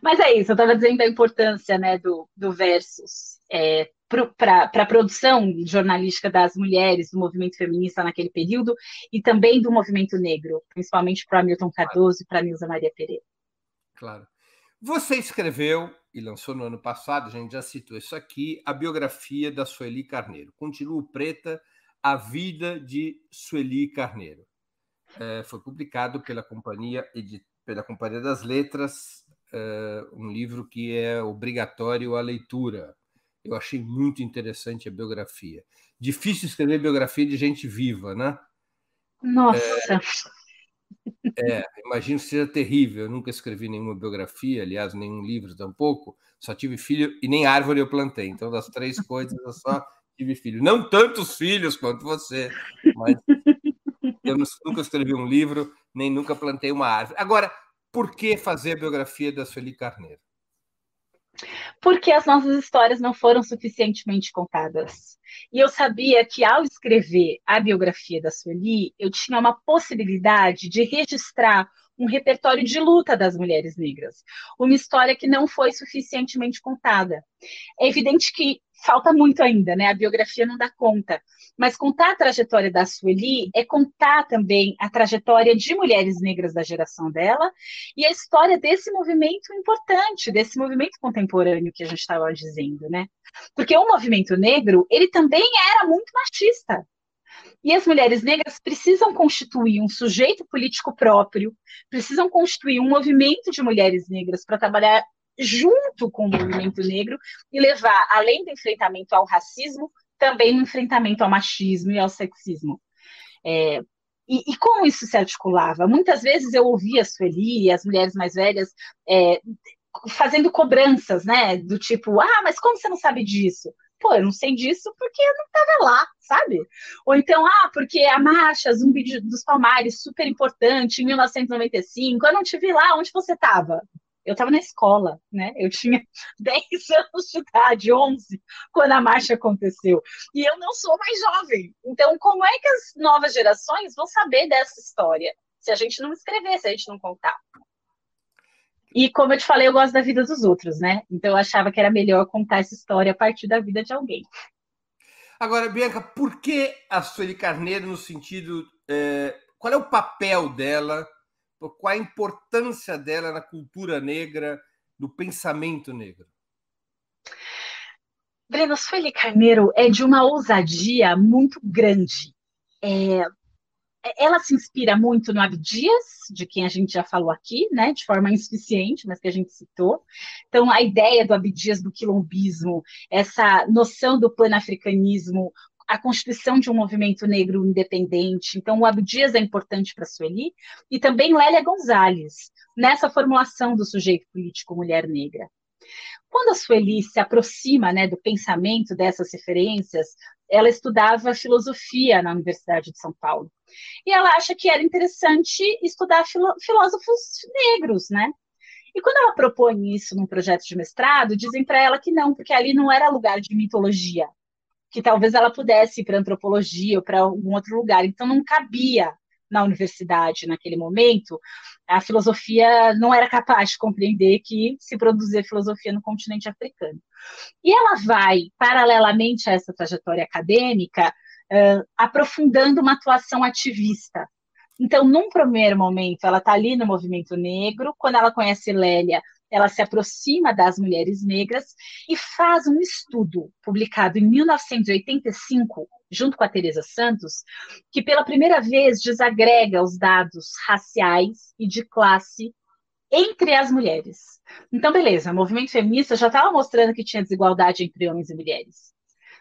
Mas é isso, eu estava dizendo a importância né, do, do Versus é, para a produção jornalística das mulheres do movimento feminista naquele período e também do movimento negro, principalmente para Milton Cardoso e para Nilza Maria Pereira. Claro. Você escreveu e lançou no ano passado, a gente já citou isso aqui, a biografia da Sueli Carneiro. Continuo Preta, a vida de Sueli Carneiro. É, foi publicado pela companhia, pela Companhia das Letras uh, um livro que é obrigatório a leitura. Eu achei muito interessante a biografia. Difícil escrever biografia de gente viva, né? Nossa! É, é, imagino que seja terrível. Eu nunca escrevi nenhuma biografia, aliás, nenhum livro tampouco. Só tive filho e nem árvore eu plantei. Então, das três <laughs> coisas, eu só tive filho. Não tantos filhos quanto você, mas <laughs> eu nunca escrevi um livro, nem nunca plantei uma árvore. Agora, por que fazer a biografia da Sueli Carneiro? Porque as nossas histórias não foram suficientemente contadas. E eu sabia que ao escrever a biografia da Sueli, eu tinha uma possibilidade de registrar um repertório de luta das mulheres negras, uma história que não foi suficientemente contada. É evidente que falta muito ainda, né? A biografia não dá conta. Mas contar a trajetória da Sueli é contar também a trajetória de mulheres negras da geração dela e a história desse movimento importante, desse movimento contemporâneo que a gente estava dizendo, né? Porque o movimento negro, ele também era muito machista. E as mulheres negras precisam constituir um sujeito político próprio, precisam constituir um movimento de mulheres negras para trabalhar junto com o movimento negro e levar, além do enfrentamento ao racismo, também no enfrentamento ao machismo e ao sexismo. É, e, e, como isso se articulava? Muitas vezes eu ouvia a Sueli e as mulheres mais velhas é, fazendo cobranças, né? Do tipo, ah, mas como você não sabe disso? Pô, eu não sei disso porque eu não estava lá, sabe? Ou então, ah, porque a marcha Zumbi dos Palmares, super importante, em 1995, eu não te vi lá, onde você estava? Eu estava na escola, né? Eu tinha <laughs> 10 anos de idade, 11, quando a marcha aconteceu. E eu não sou mais jovem. Então, como é que as novas gerações vão saber dessa história se a gente não escrever, se a gente não contar? E como eu te falei, eu gosto da vida dos outros, né? Então eu achava que era melhor contar essa história a partir da vida de alguém. Agora, Bianca, por que a Sueli Carneiro no sentido. É, qual é o papel dela qual a importância dela na cultura negra, no pensamento negro? Breno, Sueli Carneiro é de uma ousadia muito grande. É, ela se inspira muito no Abdias, de quem a gente já falou aqui, né, de forma insuficiente, mas que a gente citou. Então, a ideia do Abdias do quilombismo, essa noção do panafricanismo a constituição de um movimento negro independente. Então, o Abdias é importante para Sueli, e também Lélia Gonzalez, nessa formulação do sujeito político mulher negra. Quando a Sueli se aproxima né, do pensamento dessas referências, ela estudava filosofia na Universidade de São Paulo. E ela acha que era interessante estudar filósofos negros, né? E quando ela propõe isso num projeto de mestrado, dizem para ela que não, porque ali não era lugar de mitologia, que talvez ela pudesse ir para antropologia ou para algum outro lugar. Então não cabia na universidade naquele momento, a filosofia não era capaz de compreender que se produzia filosofia no continente africano. E ela vai, paralelamente a essa trajetória acadêmica, uh, aprofundando uma atuação ativista. Então, num primeiro momento, ela está ali no movimento negro, quando ela conhece Lélia, ela se aproxima das mulheres negras e faz um estudo publicado em 1985, junto com a Teresa Santos, que pela primeira vez desagrega os dados raciais e de classe entre as mulheres. Então, beleza, o movimento feminista já estava mostrando que tinha desigualdade entre homens e mulheres.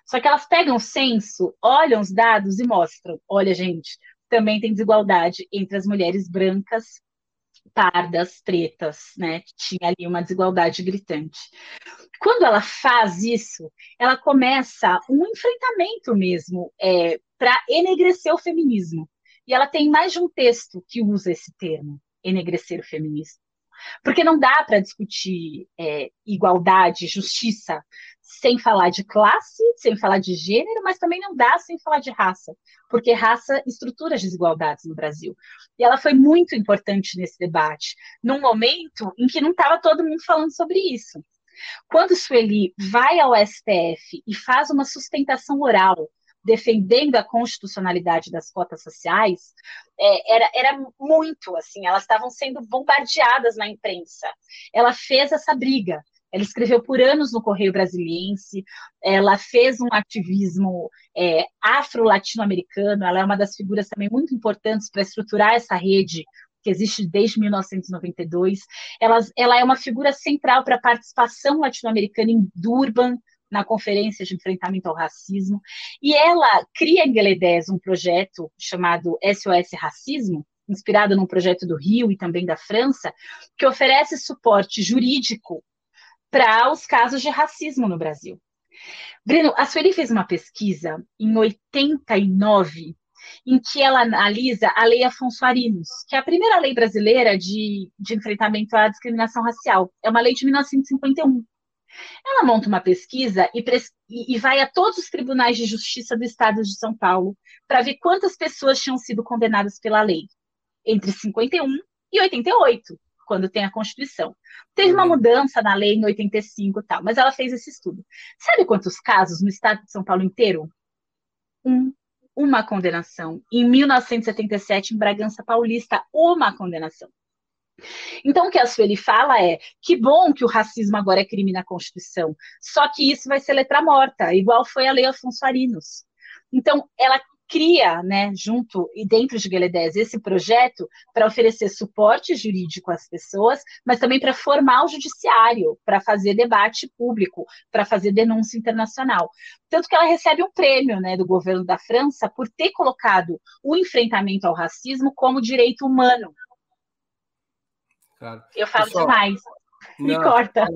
Só que elas pegam o censo, olham os dados e mostram: olha, gente, também tem desigualdade entre as mulheres brancas pardas, pretas, né? Tinha ali uma desigualdade gritante. Quando ela faz isso, ela começa um enfrentamento mesmo é, para enegrecer o feminismo. E ela tem mais de um texto que usa esse termo, enegrecer o feminismo. Porque não dá para discutir é, igualdade, justiça, sem falar de classe, sem falar de gênero, mas também não dá sem falar de raça, porque raça estrutura as desigualdades no Brasil. E ela foi muito importante nesse debate, num momento em que não estava todo mundo falando sobre isso. Quando Sueli vai ao STF e faz uma sustentação oral defendendo a constitucionalidade das cotas sociais, é, era, era muito assim, elas estavam sendo bombardeadas na imprensa. Ela fez essa briga. Ela escreveu por anos no Correio Brasiliense, ela fez um ativismo é, afro-latino-americano, ela é uma das figuras também muito importantes para estruturar essa rede que existe desde 1992. Ela, ela é uma figura central para a participação latino-americana em Durban, na Conferência de Enfrentamento ao Racismo, e ela cria em Gueledés um projeto chamado SOS Racismo, inspirado num projeto do Rio e também da França, que oferece suporte jurídico para os casos de racismo no Brasil. Breno, a Sueli fez uma pesquisa em 89 em que ela analisa a Lei Afonso Arinos, que é a primeira lei brasileira de, de enfrentamento à discriminação racial. É uma lei de 1951. Ela monta uma pesquisa e, e, vai a todos os tribunais de justiça do estado de São Paulo para ver quantas pessoas tinham sido condenadas pela lei, entre 51 e 88 quando tem a Constituição. Teve uma uhum. mudança na lei em 85 e tal, mas ela fez esse estudo. Sabe quantos casos no estado de São Paulo inteiro? Um, uma condenação. Em 1977, em Bragança Paulista, uma condenação. Então, o que a Sueli fala é que bom que o racismo agora é crime na Constituição, só que isso vai ser letra morta, igual foi a Lei Afonso Arinos. Então, ela cria, né, junto e dentro de Gueledés, esse projeto para oferecer suporte jurídico às pessoas, mas também para formar o judiciário, para fazer debate público, para fazer denúncia internacional. Tanto que ela recebe um prêmio né, do governo da França por ter colocado o enfrentamento ao racismo como direito humano. Claro. Eu falo Pessoal, demais. Me não, corta.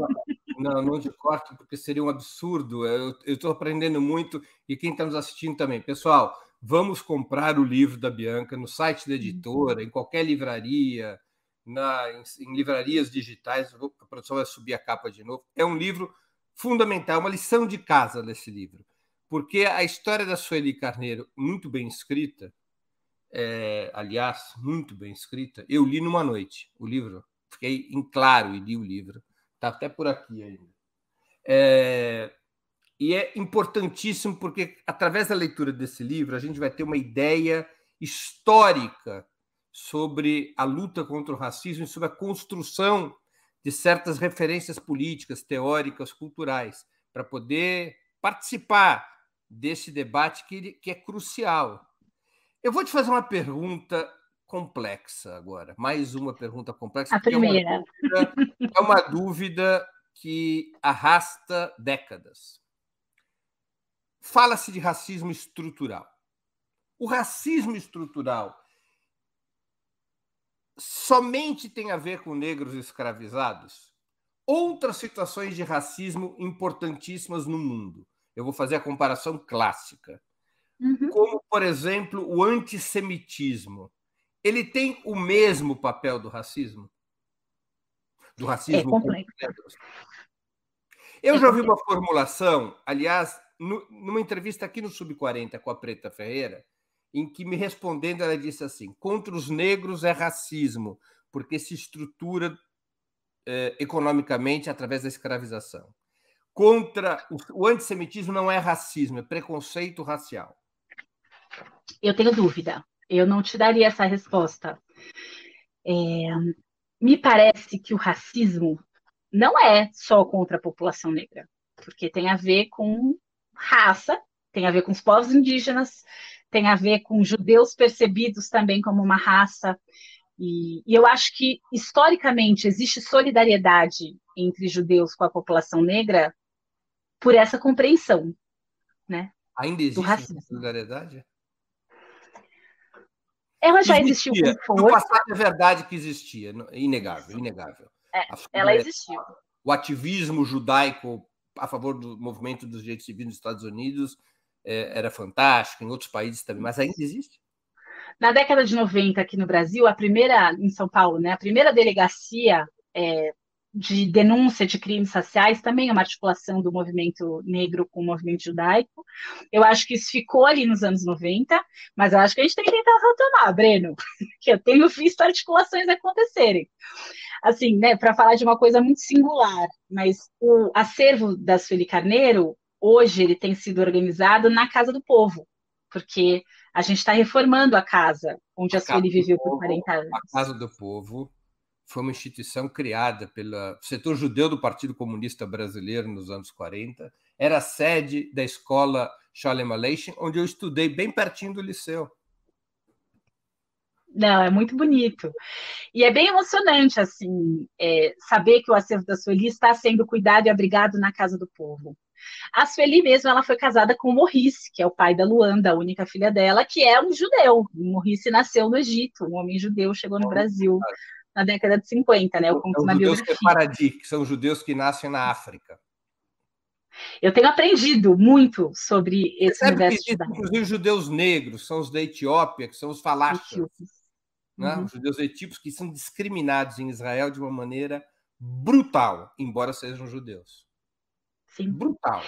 Não, não te corto, porque seria um absurdo. Eu estou aprendendo muito e quem está nos assistindo também. Pessoal, Vamos comprar o livro da Bianca no site da editora, em qualquer livraria, na, em, em livrarias digitais. A produção vai subir a capa de novo. É um livro fundamental, uma lição de casa desse livro, porque a história da Sueli Carneiro, muito bem escrita, é, aliás, muito bem escrita, eu li numa noite o livro, fiquei em claro e li o livro, está até por aqui ainda. É, e é importantíssimo porque, através da leitura desse livro, a gente vai ter uma ideia histórica sobre a luta contra o racismo e sobre a construção de certas referências políticas, teóricas, culturais, para poder participar desse debate que, que é crucial. Eu vou te fazer uma pergunta complexa agora, mais uma pergunta complexa. A primeira. É uma, dúvida, é uma dúvida que arrasta décadas fala-se de racismo estrutural. O racismo estrutural somente tem a ver com negros escravizados? Outras situações de racismo importantíssimas no mundo. eu vou fazer a comparação clássica. Uhum. Como, por exemplo, o antissemitismo. Ele tem o mesmo papel do racismo? Do racismo é Eu já ouvi uma formulação, aliás, no, numa entrevista aqui no Sub-40 com a Preta Ferreira, em que, me respondendo, ela disse assim: contra os negros é racismo, porque se estrutura eh, economicamente através da escravização. Contra o, o antissemitismo não é racismo, é preconceito racial. Eu tenho dúvida. Eu não te daria essa resposta. É, me parece que o racismo não é só contra a população negra, porque tem a ver com raça, tem a ver com os povos indígenas, tem a ver com judeus percebidos também como uma raça. E, e, eu acho que, historicamente, existe solidariedade entre judeus com a população negra por essa compreensão. Né, Ainda existe solidariedade? Ela já existiu com força. No passado é verdade que existia, inegável, inegável. É, ela existiu. O ativismo judaico a favor do movimento dos direitos civis nos Estados Unidos é, era fantástico, em outros países também, mas ainda existe. Na década de 90, aqui no Brasil, a primeira, em São Paulo, né, a primeira delegacia é, de denúncia de crimes raciais também é uma articulação do movimento negro com o movimento judaico. Eu acho que isso ficou ali nos anos 90, mas eu acho que a gente tem que tentar retomar, Breno, <laughs> que eu tenho visto articulações acontecerem. Assim, né, para falar de uma coisa muito singular, mas o acervo da Sueli Carneiro, hoje ele tem sido organizado na Casa do Povo, porque a gente está reformando a casa onde a, a Sueli viveu por 40 anos. A Casa do Povo foi uma instituição criada pelo setor judeu do Partido Comunista Brasileiro nos anos 40. Era sede da escola Shalem Aleichem, onde eu estudei bem pertinho do liceu. Não, é muito bonito. E é bem emocionante, assim, é, saber que o acervo da Sueli está sendo cuidado e abrigado na Casa do Povo. A Sueli mesmo, ela foi casada com o Morrice, que é o pai da Luanda, a única filha dela, que é um judeu. O Morrice nasceu no Egito, um homem judeu chegou no Brasil na década de 50, né? Eu conto são na judeus biografia. que são judeus que nascem na África. Eu tenho aprendido muito sobre esse Você universo. Inclusive, judeus negros, são os da Etiópia, que são os falachos. Né? Uhum. Os judeus etíopos que são discriminados em Israel de uma maneira brutal, embora sejam judeus. Sim. Brutal.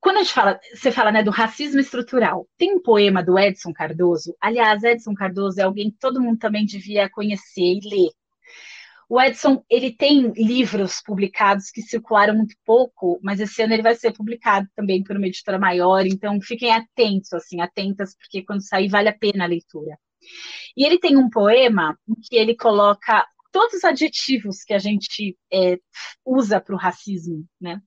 Quando a gente fala, você fala né, do racismo estrutural, tem um poema do Edson Cardoso. Aliás, Edson Cardoso é alguém que todo mundo também devia conhecer e ler. O Edson, ele tem livros publicados que circularam muito pouco, mas esse ano ele vai ser publicado também por uma editora maior, então fiquem atentos, assim, atentas, porque quando sair vale a pena a leitura. E ele tem um poema em que ele coloca todos os adjetivos que a gente é, usa para o racismo, né?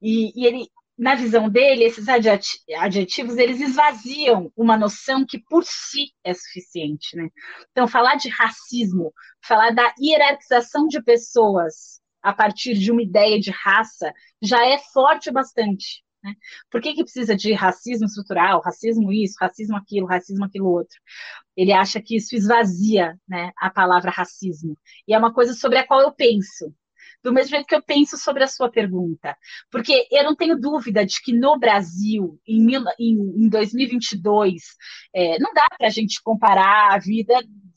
E, e, ele na visão dele, esses adjetivos eles esvaziam uma noção que por si é suficiente, né? Então, falar de racismo, falar da hierarquização de pessoas a partir de uma ideia de raça já é forte bastante. Né? Por que, que precisa de racismo estrutural, racismo isso, racismo aquilo, racismo aquilo outro? Ele acha que isso esvazia né, a palavra racismo. E é uma coisa sobre a qual eu penso do mesmo jeito que eu penso sobre a sua pergunta. Porque eu não tenho dúvida de que no Brasil, em, mil, em, em 2022, é, não dá para a gente comparar a vida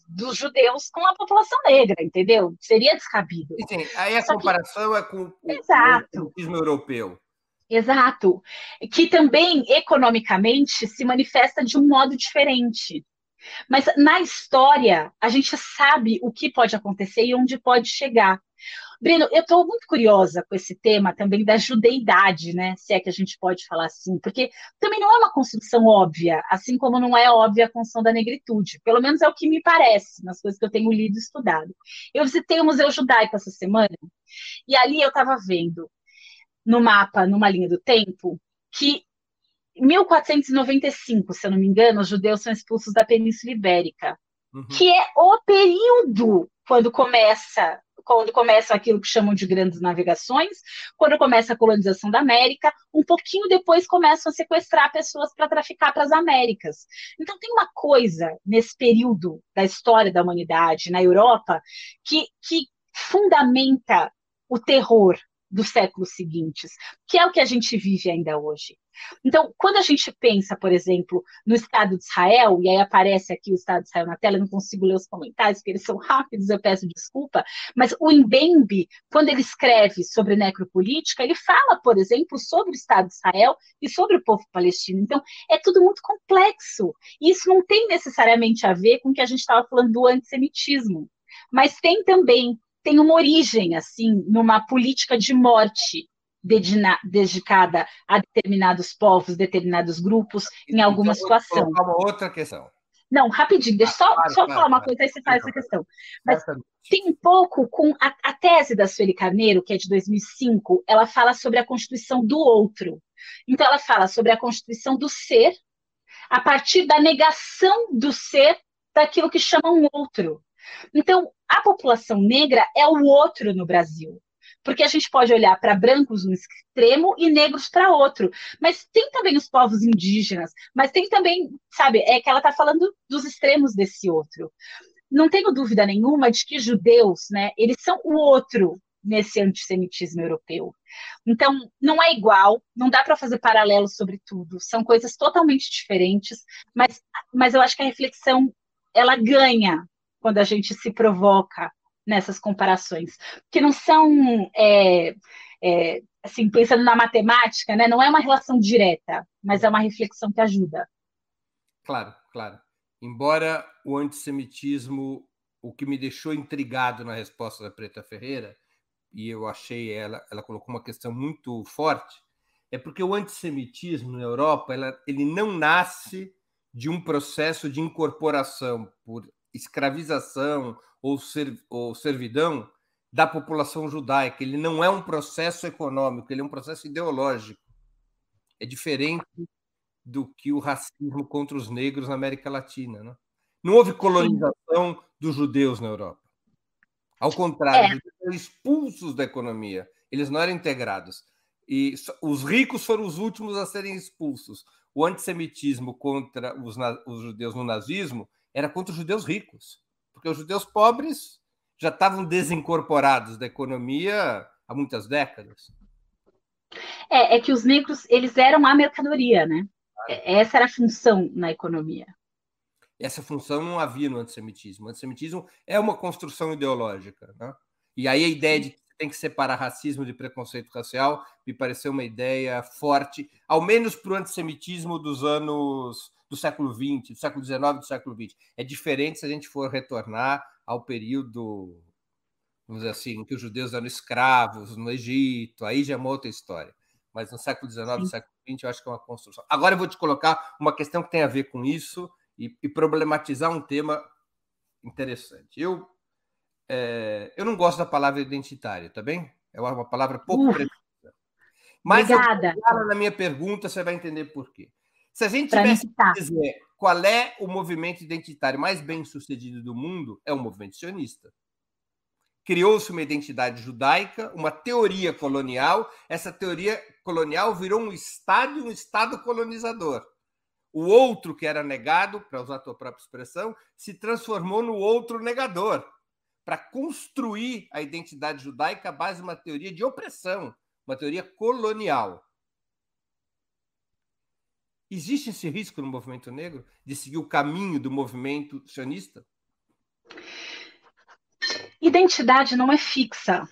dos judeus com a população negra, entendeu? Seria descabido. Sim, aí a Só comparação que... é com o, Exato. europeu. Exato. Que também, economicamente, se manifesta de um modo diferente. Mas na história, a gente sabe o que pode acontecer e onde pode chegar. Breno, eu estou muito curiosa com esse tema também da judeidade, né? Se é que a gente pode falar assim, porque também não é uma construção óbvia, assim como não é óbvia a construção da negritude. Pelo menos é o que me parece, nas coisas que eu tenho lido e estudado. Eu visitei o Museu Judaico essa semana, e ali eu estava vendo no mapa, numa linha do tempo, que 1495, se eu não me engano, os judeus são expulsos da Península Ibérica, uhum. que é o período quando começa quando começam aquilo que chamam de grandes navegações, quando começa a colonização da América, um pouquinho depois começam a sequestrar pessoas para traficar para as Américas. Então tem uma coisa nesse período da história da humanidade na Europa que, que fundamenta o terror dos séculos seguintes, que é o que a gente vive ainda hoje. Então, quando a gente pensa, por exemplo, no Estado de Israel, e aí aparece aqui o Estado de Israel na tela, eu não consigo ler os comentários, porque eles são rápidos, eu peço desculpa, mas o Mbembe, quando ele escreve sobre necropolítica, ele fala, por exemplo, sobre o Estado de Israel e sobre o povo palestino. Então, é tudo muito complexo. E isso não tem necessariamente a ver com o que a gente estava falando do antissemitismo, mas tem também tem uma origem, assim, numa política de morte dedicada a determinados povos, determinados grupos, em alguma então, situação. Uma outra questão. Não, rapidinho, deixa só, claro, só claro, falar uma coisa, aí você faz essa questão. Mas tem um pouco com a, a, tese da Sueli Carneiro, que é de 2005, ela fala sobre a constituição do outro. Então, ela fala sobre a constituição do ser a partir da negação do ser daquilo que chama um outro. Então, a população negra é o outro no Brasil porque a gente pode olhar para brancos no extremo e negros para outro. Mas tem também os povos indígenas, mas tem também, sabe, é que ela está falando dos extremos desse outro. Não tenho dúvida nenhuma de que judeus, né, eles são o outro nesse antissemitismo europeu. Então, não é igual, não dá para fazer paralelos sobre tudo, são coisas totalmente diferentes, mas, mas eu acho que a reflexão ela ganha quando a gente se provoca nessas comparações, que não são, é, é, assim, pensando na matemática, né, não é uma relação direta, mas é uma reflexão que ajuda. Claro, claro. Embora o antissemitismo, o que me deixou intrigado na resposta da Preta Ferreira, e eu achei ela, ela colocou uma questão muito forte, é porque o antissemitismo na Europa, ela, ele não nasce de um processo de incorporação por escravização ou, ser, ou servidão da população judaica. Ele não é um processo econômico, ele é um processo ideológico. É diferente do que o racismo contra os negros na América Latina. Né? Não houve colonização dos judeus na Europa. Ao contrário, é. eles foram expulsos da economia, eles não eram integrados. E os ricos foram os últimos a serem expulsos. O antissemitismo contra os, os judeus no nazismo era contra os judeus ricos, porque os judeus pobres já estavam desincorporados da economia há muitas décadas. É, é que os negros eles eram a mercadoria, né? Essa era a função na economia. Essa função não havia no antissemitismo. O antissemitismo é uma construção ideológica, né? E aí a ideia de que tem que separar racismo de preconceito racial me pareceu uma ideia forte, ao menos para o antissemitismo dos anos do século XX, do século XIX, do século XX. É diferente se a gente for retornar ao período, vamos dizer assim, em que os judeus eram escravos no Egito, aí já é uma outra história. Mas no século XIX, no século XX, eu acho que é uma construção. Agora eu vou te colocar uma questão que tem a ver com isso e, e problematizar um tema interessante. Eu, é, eu não gosto da palavra identitário, tá bem? É uma palavra pouco precisa. Mas Obrigada. na minha pergunta, você vai entender por quê. Se a gente tivesse que dizer qual é o movimento identitário mais bem sucedido do mundo, é o movimento sionista. Criou-se uma identidade judaica, uma teoria colonial. Essa teoria colonial virou um Estado e um Estado colonizador. O outro que era negado, para usar a tua própria expressão, se transformou no outro negador, para construir a identidade judaica à base de uma teoria de opressão, uma teoria colonial. Existe esse risco no movimento negro de seguir o caminho do movimento sionista? Identidade não é fixa.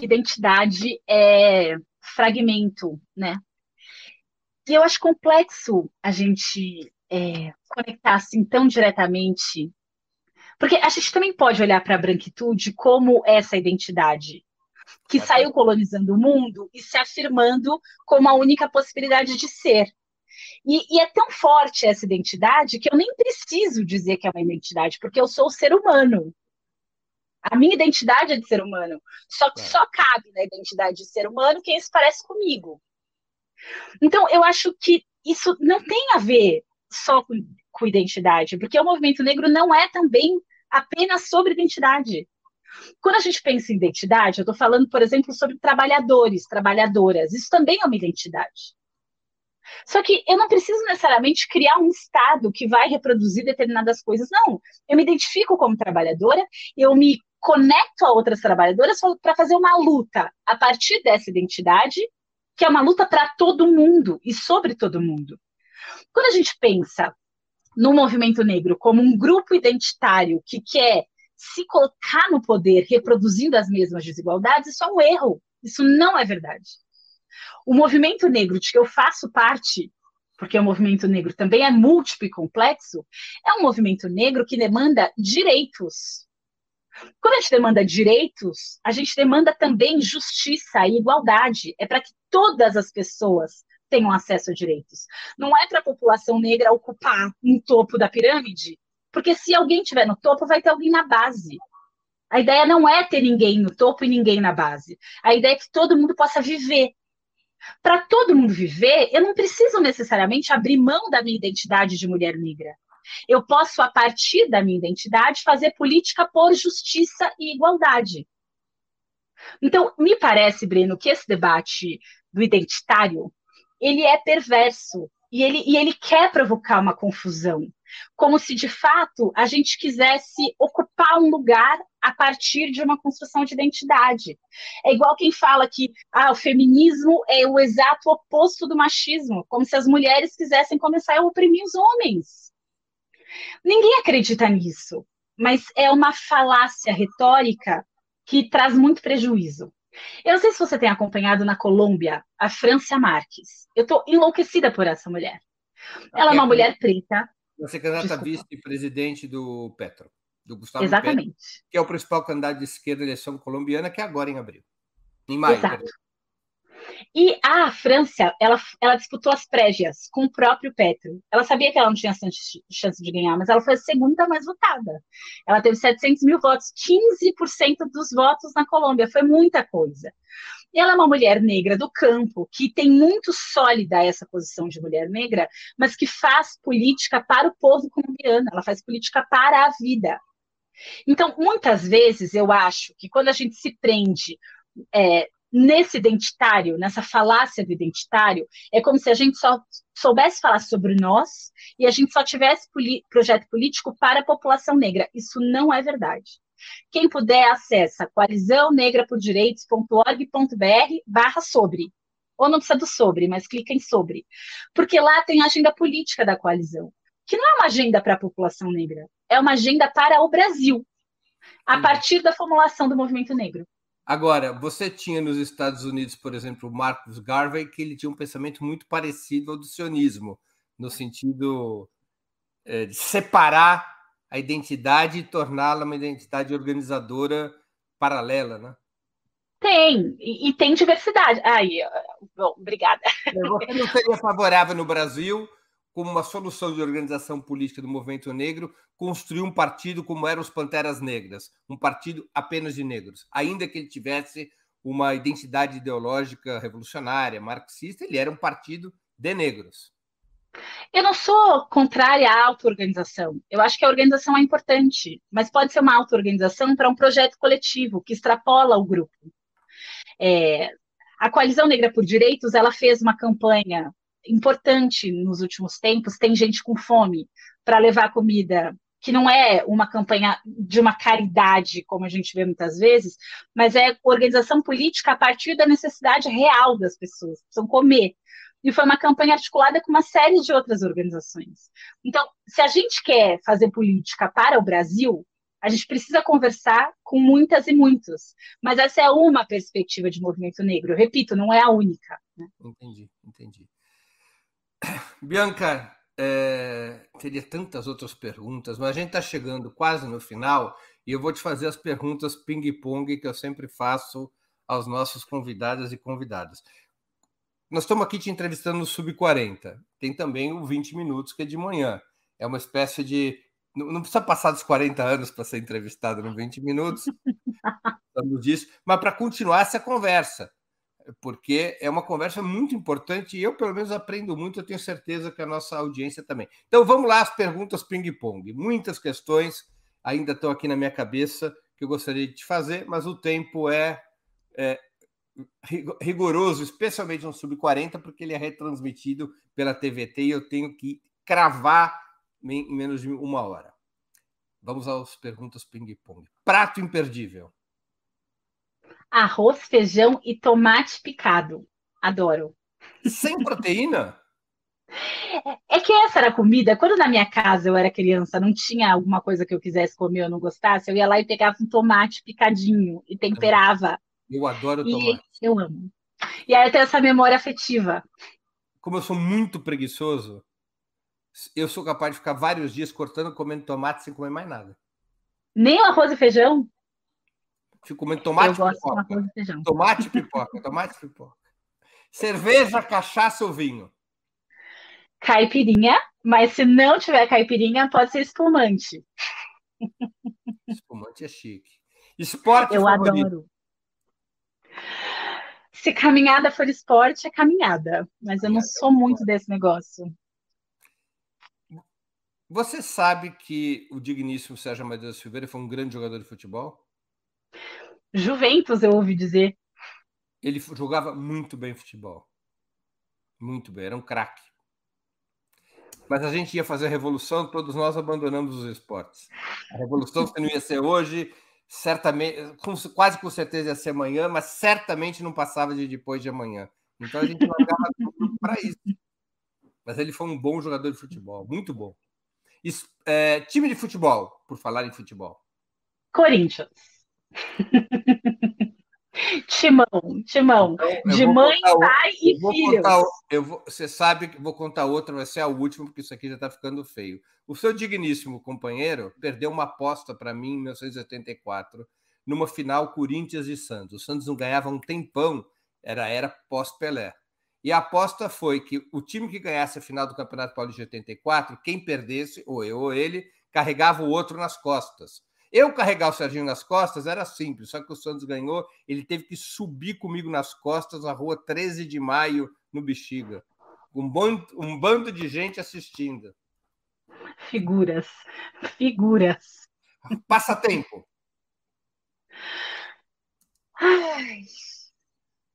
Identidade é fragmento, né? E eu acho complexo a gente é, conectar assim tão diretamente, porque a gente também pode olhar para a branquitude como essa identidade que saiu colonizando o mundo e se afirmando como a única possibilidade de ser. E, e, é tão forte essa identidade que eu nem preciso dizer que é uma identidade, porque eu sou ser humano. A minha identidade é de ser humano. Só que é. só cabe na identidade de ser humano quem se parece comigo. Então, eu acho que isso não tem a ver só com, com identidade, porque o movimento negro não é também apenas sobre identidade. Quando a gente pensa em identidade, eu estou falando, por exemplo, sobre trabalhadores, trabalhadoras. Isso também é uma identidade. Só que eu não preciso necessariamente criar um Estado que vai reproduzir determinadas coisas, não. Eu me identifico como trabalhadora, eu me conecto a outras trabalhadoras para fazer uma luta a partir dessa identidade, que é uma luta para todo mundo e sobre todo mundo. Quando a gente pensa no movimento negro como um grupo identitário que quer se colocar no poder reproduzindo as mesmas desigualdades, isso é um erro. Isso não é verdade. O movimento negro de que eu faço parte, porque o movimento negro também é múltiplo e complexo, é um movimento negro que demanda direitos. Quando a gente demanda direitos, a gente demanda também justiça e igualdade. É para que todas as pessoas tenham acesso a direitos. Não é para a população negra ocupar um topo da pirâmide, porque se alguém estiver no topo, vai ter alguém na base. A ideia não é ter ninguém no topo e ninguém na base. A ideia é que todo mundo possa viver. Para todo mundo viver, eu não preciso necessariamente abrir mão da minha identidade de mulher negra. Eu posso, a partir da minha identidade, fazer política por justiça e igualdade. Então, me parece, Breno, que esse debate do identitário ele é perverso e ele, e ele quer provocar uma confusão, como se de fato a gente quisesse ocupar um lugar a partir de uma construção de identidade. É igual quem fala que ah, o feminismo é o exato oposto do machismo, como se as mulheres quisessem começar a oprimir os homens. Ninguém acredita nisso, mas é uma falácia retórica que traz muito prejuízo. Eu não sei se você tem acompanhado na Colômbia a Francia Marques. Eu estou enlouquecida por essa mulher. Ela é uma mulher preta. Você candidata vice-presidente do Petro, do Gustavo Exatamente. Petro, que é o principal candidato de esquerda da eleição colombiana, que é agora em abril. Em maio. Exato. E a França, ela, ela disputou as prévias com o próprio Petro. Ela sabia que ela não tinha chance de ganhar, mas ela foi a segunda mais votada. Ela teve 700 mil votos, 15% dos votos na Colômbia, foi muita coisa. E ela é uma mulher negra do campo, que tem muito sólida essa posição de mulher negra, mas que faz política para o povo colombiano, ela faz política para a vida. Então, muitas vezes, eu acho que quando a gente se prende é, nesse identitário, nessa falácia do identitário, é como se a gente só soubesse falar sobre nós e a gente só tivesse projeto político para a população negra. Isso não é verdade. Quem puder, acessa coalizãonegrapodireitos.org.br barra sobre. Ou não precisa do sobre, mas clica em sobre. Porque lá tem a agenda política da coalizão, que não é uma agenda para a população negra, é uma agenda para o Brasil, a partir da formulação do movimento negro. Agora, você tinha nos Estados Unidos, por exemplo, o Marcus Garvey, que ele tinha um pensamento muito parecido ao do sionismo, no sentido é, de separar a identidade e torná-la uma identidade organizadora paralela, né? Tem, e, e tem diversidade. Aí, bom, obrigada. Você não seria favorável no Brasil como uma solução de organização política do movimento negro, construir um partido como eram os Panteras Negras, um partido apenas de negros. Ainda que ele tivesse uma identidade ideológica revolucionária, marxista, ele era um partido de negros. Eu não sou contrária à auto-organização. Eu acho que a organização é importante, mas pode ser uma auto-organização para um projeto coletivo que extrapola o grupo. É, a Coalizão Negra por Direitos ela fez uma campanha importante nos últimos tempos. Tem gente com fome para levar comida, que não é uma campanha de uma caridade, como a gente vê muitas vezes, mas é organização política a partir da necessidade real das pessoas, precisam comer. E foi uma campanha articulada com uma série de outras organizações. Então, se a gente quer fazer política para o Brasil, a gente precisa conversar com muitas e muitos. Mas essa é uma perspectiva de movimento negro. Eu repito, não é a única. Né? Entendi, entendi. Bianca, é, teria tantas outras perguntas, mas a gente está chegando quase no final e eu vou te fazer as perguntas ping-pong que eu sempre faço aos nossos convidados e convidadas. Nós estamos aqui te entrevistando no Sub-40. Tem também o 20 Minutos, que é de manhã. É uma espécie de. Não precisa passar dos 40 anos para ser entrevistado no 20 Minutos, <laughs> estamos disso, mas para continuar essa conversa porque é uma conversa muito importante e eu, pelo menos, aprendo muito. Eu tenho certeza que a nossa audiência também. Então, vamos lá, as perguntas ping-pong. Muitas questões ainda estão aqui na minha cabeça que eu gostaria de te fazer, mas o tempo é, é rigoroso, especialmente no Sub-40, porque ele é retransmitido pela TVT e eu tenho que cravar em menos de uma hora. Vamos às perguntas ping-pong. prato imperdível. Arroz, feijão e tomate picado. Adoro. Sem proteína? É que essa era a comida. Quando na minha casa eu era criança, não tinha alguma coisa que eu quisesse comer ou não gostasse, eu ia lá e pegava um tomate picadinho e temperava. Eu adoro tomate. eu amo. E aí eu tenho essa memória afetiva. Como eu sou muito preguiçoso, eu sou capaz de ficar vários dias cortando, comendo tomate sem comer mais nada. Nem o arroz e feijão? Fico comendo tomate e pipoca. Tomate e pipoca, tomate e pipoca. Cerveja, cachaça ou vinho? Caipirinha, mas se não tiver caipirinha, pode ser espumante. Espumante é chique. Esporte Eu favorito. adoro. Se caminhada for esporte, é caminhada. Mas eu não sou muito desse negócio. Você sabe que o digníssimo Sérgio Amadeu Silveira foi um grande jogador de futebol? Juventus, eu ouvi dizer. Ele jogava muito bem futebol. Muito bem, era um craque. Mas a gente ia fazer a revolução, todos nós abandonamos os esportes. A revolução que não ia ser hoje, certamente, com, quase com certeza ia ser amanhã, mas certamente não passava de depois de amanhã. Então a gente largava tudo para isso. Mas ele foi um bom jogador de futebol, muito bom. É, time de futebol, por falar em futebol. Corinthians. <laughs> Timão, Timão. Então, de mãe, pai e filhos. Contar, eu vou, você sabe que vou contar outra, vai ser a última, porque isso aqui já está ficando feio. O seu digníssimo companheiro perdeu uma aposta para mim em 1984, numa final Corinthians e Santos. O Santos não ganhava um tempão, era era pós-Pelé. E a aposta foi que o time que ganhasse a final do Campeonato Paulista de 84, quem perdesse, ou eu ou ele, carregava o outro nas costas. Eu carregar o Serginho nas costas era simples, só que o Santos ganhou, ele teve que subir comigo nas costas na rua 13 de maio, no Bexiga. Um bando, um bando de gente assistindo. Figuras. Figuras. Passatempo. Ai,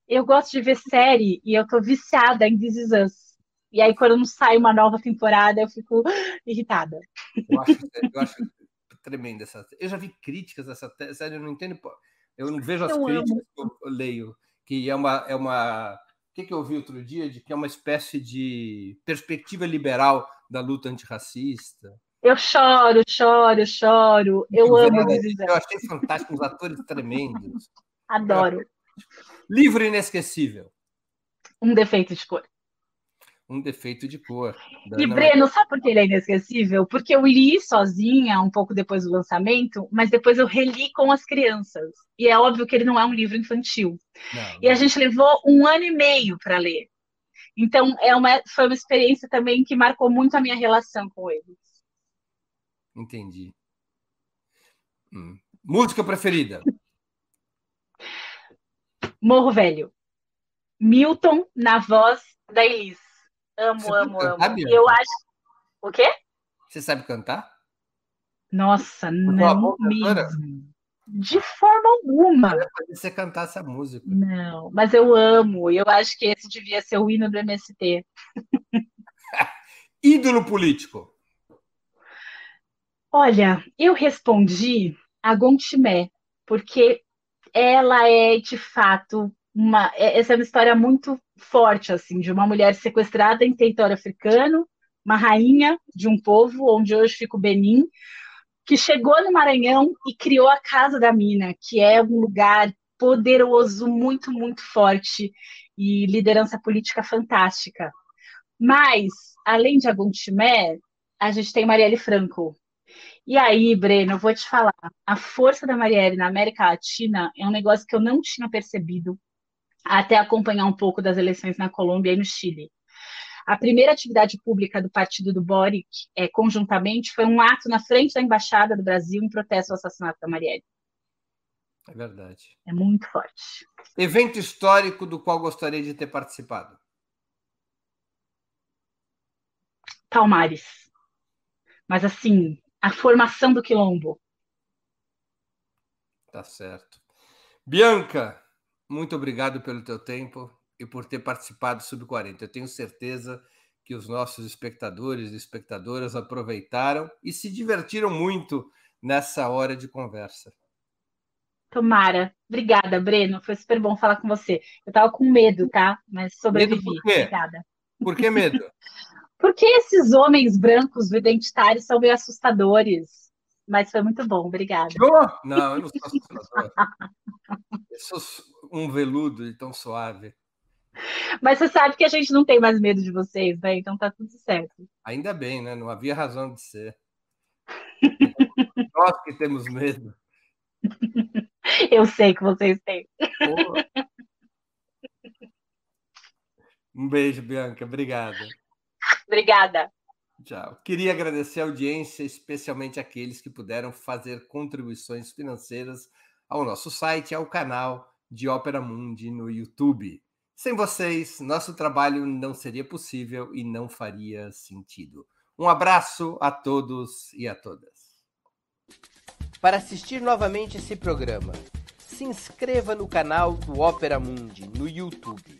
eu gosto de ver série e eu tô viciada em This Is Us. E aí, quando não sai uma nova temporada, eu fico <gasps> irritada. Eu acho, eu acho tremenda essa. Eu já vi críticas dessa série, eu não entendo. Eu não vejo as eu críticas amo. que eu leio, que é uma. É uma o que, que eu vi outro dia? De que é uma espécie de perspectiva liberal da luta antirracista. Eu choro, choro, choro. Eu amo Eu achei fantástico, os atores tremendos. <laughs> Adoro. Livro inesquecível. Um defeito de cor um defeito de cor. E Breno, sabe por que ele é inesquecível? Porque eu li sozinha um pouco depois do lançamento, mas depois eu reli com as crianças. E é óbvio que ele não é um livro infantil. Não, e a gente levou um ano e meio para ler. Então, é uma, foi uma experiência também que marcou muito a minha relação com eles. Entendi. Hum. Música preferida? Morro Velho. Milton na voz da Elis. Amo, Você amo, amo. Cantar, eu acho. O quê? Você sabe cantar? Nossa, não mesmo. De forma alguma. Você cantar essa música. Não, mas eu amo. Eu acho que esse devia ser o hino do MST. <laughs> Ídolo político. Olha, eu respondi a Gontimé, porque ela é de fato uma, é, essa é uma história muito forte, assim, de uma mulher sequestrada em território africano, uma rainha de um povo, onde hoje fica o Benin, que chegou no Maranhão e criou a Casa da Mina, que é um lugar poderoso, muito, muito forte e liderança política fantástica. Mas, além de Aguntimé, a gente tem Marielle Franco. E aí, Breno, eu vou te falar, a força da Marielle na América Latina é um negócio que eu não tinha percebido até acompanhar um pouco das eleições na Colômbia e no Chile. A primeira atividade pública do partido do Boric, é, conjuntamente, foi um ato na frente da Embaixada do Brasil em protesto ao assassinato da Marielle. É verdade. É muito forte. Evento histórico do qual gostaria de ter participado? Palmares. Mas, assim, a formação do quilombo. Tá certo. Bianca, muito obrigado pelo teu tempo e por ter participado do Sub-40. Eu tenho certeza que os nossos espectadores e espectadoras aproveitaram e se divertiram muito nessa hora de conversa. Tomara. Obrigada, Breno. Foi super bom falar com você. Eu tava com medo, tá? Mas sobrevivi. Medo por quê? Obrigada. Por que medo? <laughs> Porque esses homens brancos do identitário são meio assustadores. Mas foi muito bom, obrigada. Oh, não, eu não sou <laughs> assustador. eu sou um veludo e tão suave. Mas você sabe que a gente não tem mais medo de vocês, né? Então tá tudo certo. Ainda bem, né? Não havia razão de ser. <laughs> Nós que temos medo. <laughs> Eu sei que vocês têm. Um beijo, Bianca. Obrigado. Obrigada. Tchau. Queria agradecer a audiência, especialmente aqueles que puderam fazer contribuições financeiras ao nosso site e ao canal de Ópera Mundi no YouTube. Sem vocês, nosso trabalho não seria possível e não faria sentido. Um abraço a todos e a todas. Para assistir novamente esse programa, se inscreva no canal do Ópera Mundi no YouTube.